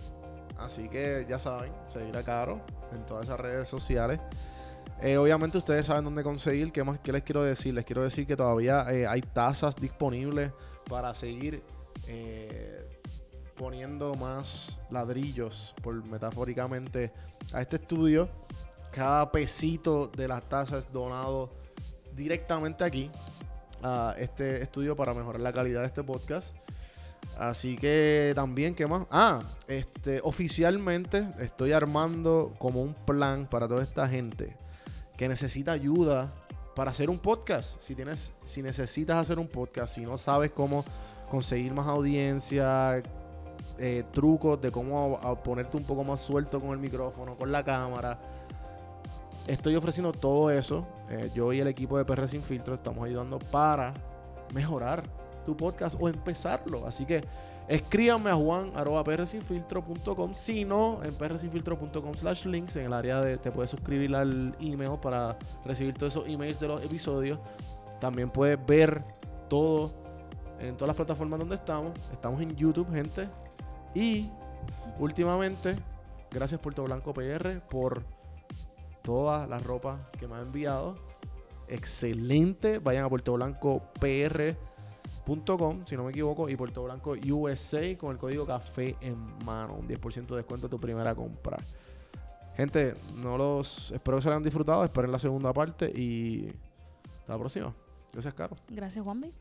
Así que ya saben, seguir a Caro en todas esas redes sociales. Eh, obviamente ustedes saben dónde conseguir. ¿Qué más qué les quiero decir? Les quiero decir que todavía eh, hay tazas disponibles para seguir eh, poniendo más ladrillos, por metafóricamente, a este estudio. Cada pesito de las tazas es donado directamente aquí a este estudio para mejorar la calidad de este podcast. Así que también, ¿qué más? Ah, este, oficialmente estoy armando como un plan para toda esta gente que necesita ayuda para hacer un podcast. Si tienes, si necesitas hacer un podcast, si no sabes cómo conseguir más audiencia, eh, trucos de cómo ponerte un poco más suelto con el micrófono, con la cámara. Estoy ofreciendo todo eso. Eh, yo y el equipo de PR Sin Filtro estamos ayudando para mejorar tu podcast o empezarlo. Así que escríbanme a juan.prsinfiltro.com. Si no, en prsinfiltro.com slash links, en el área de te puedes suscribir al email para recibir todos esos emails de los episodios. También puedes ver todo en todas las plataformas donde estamos. Estamos en YouTube, gente. Y últimamente, gracias Puerto Blanco PR por toda la ropa que me ha enviado. Excelente. Vayan a puertoblancopr.com, si no me equivoco, y Puerto Blanco USA con el código café en mano. Un 10% de descuento a tu primera compra. Gente, no los espero que se hayan disfrutado. Esperen la segunda parte y hasta la próxima. Gracias, Caro. Gracias, Juanmi.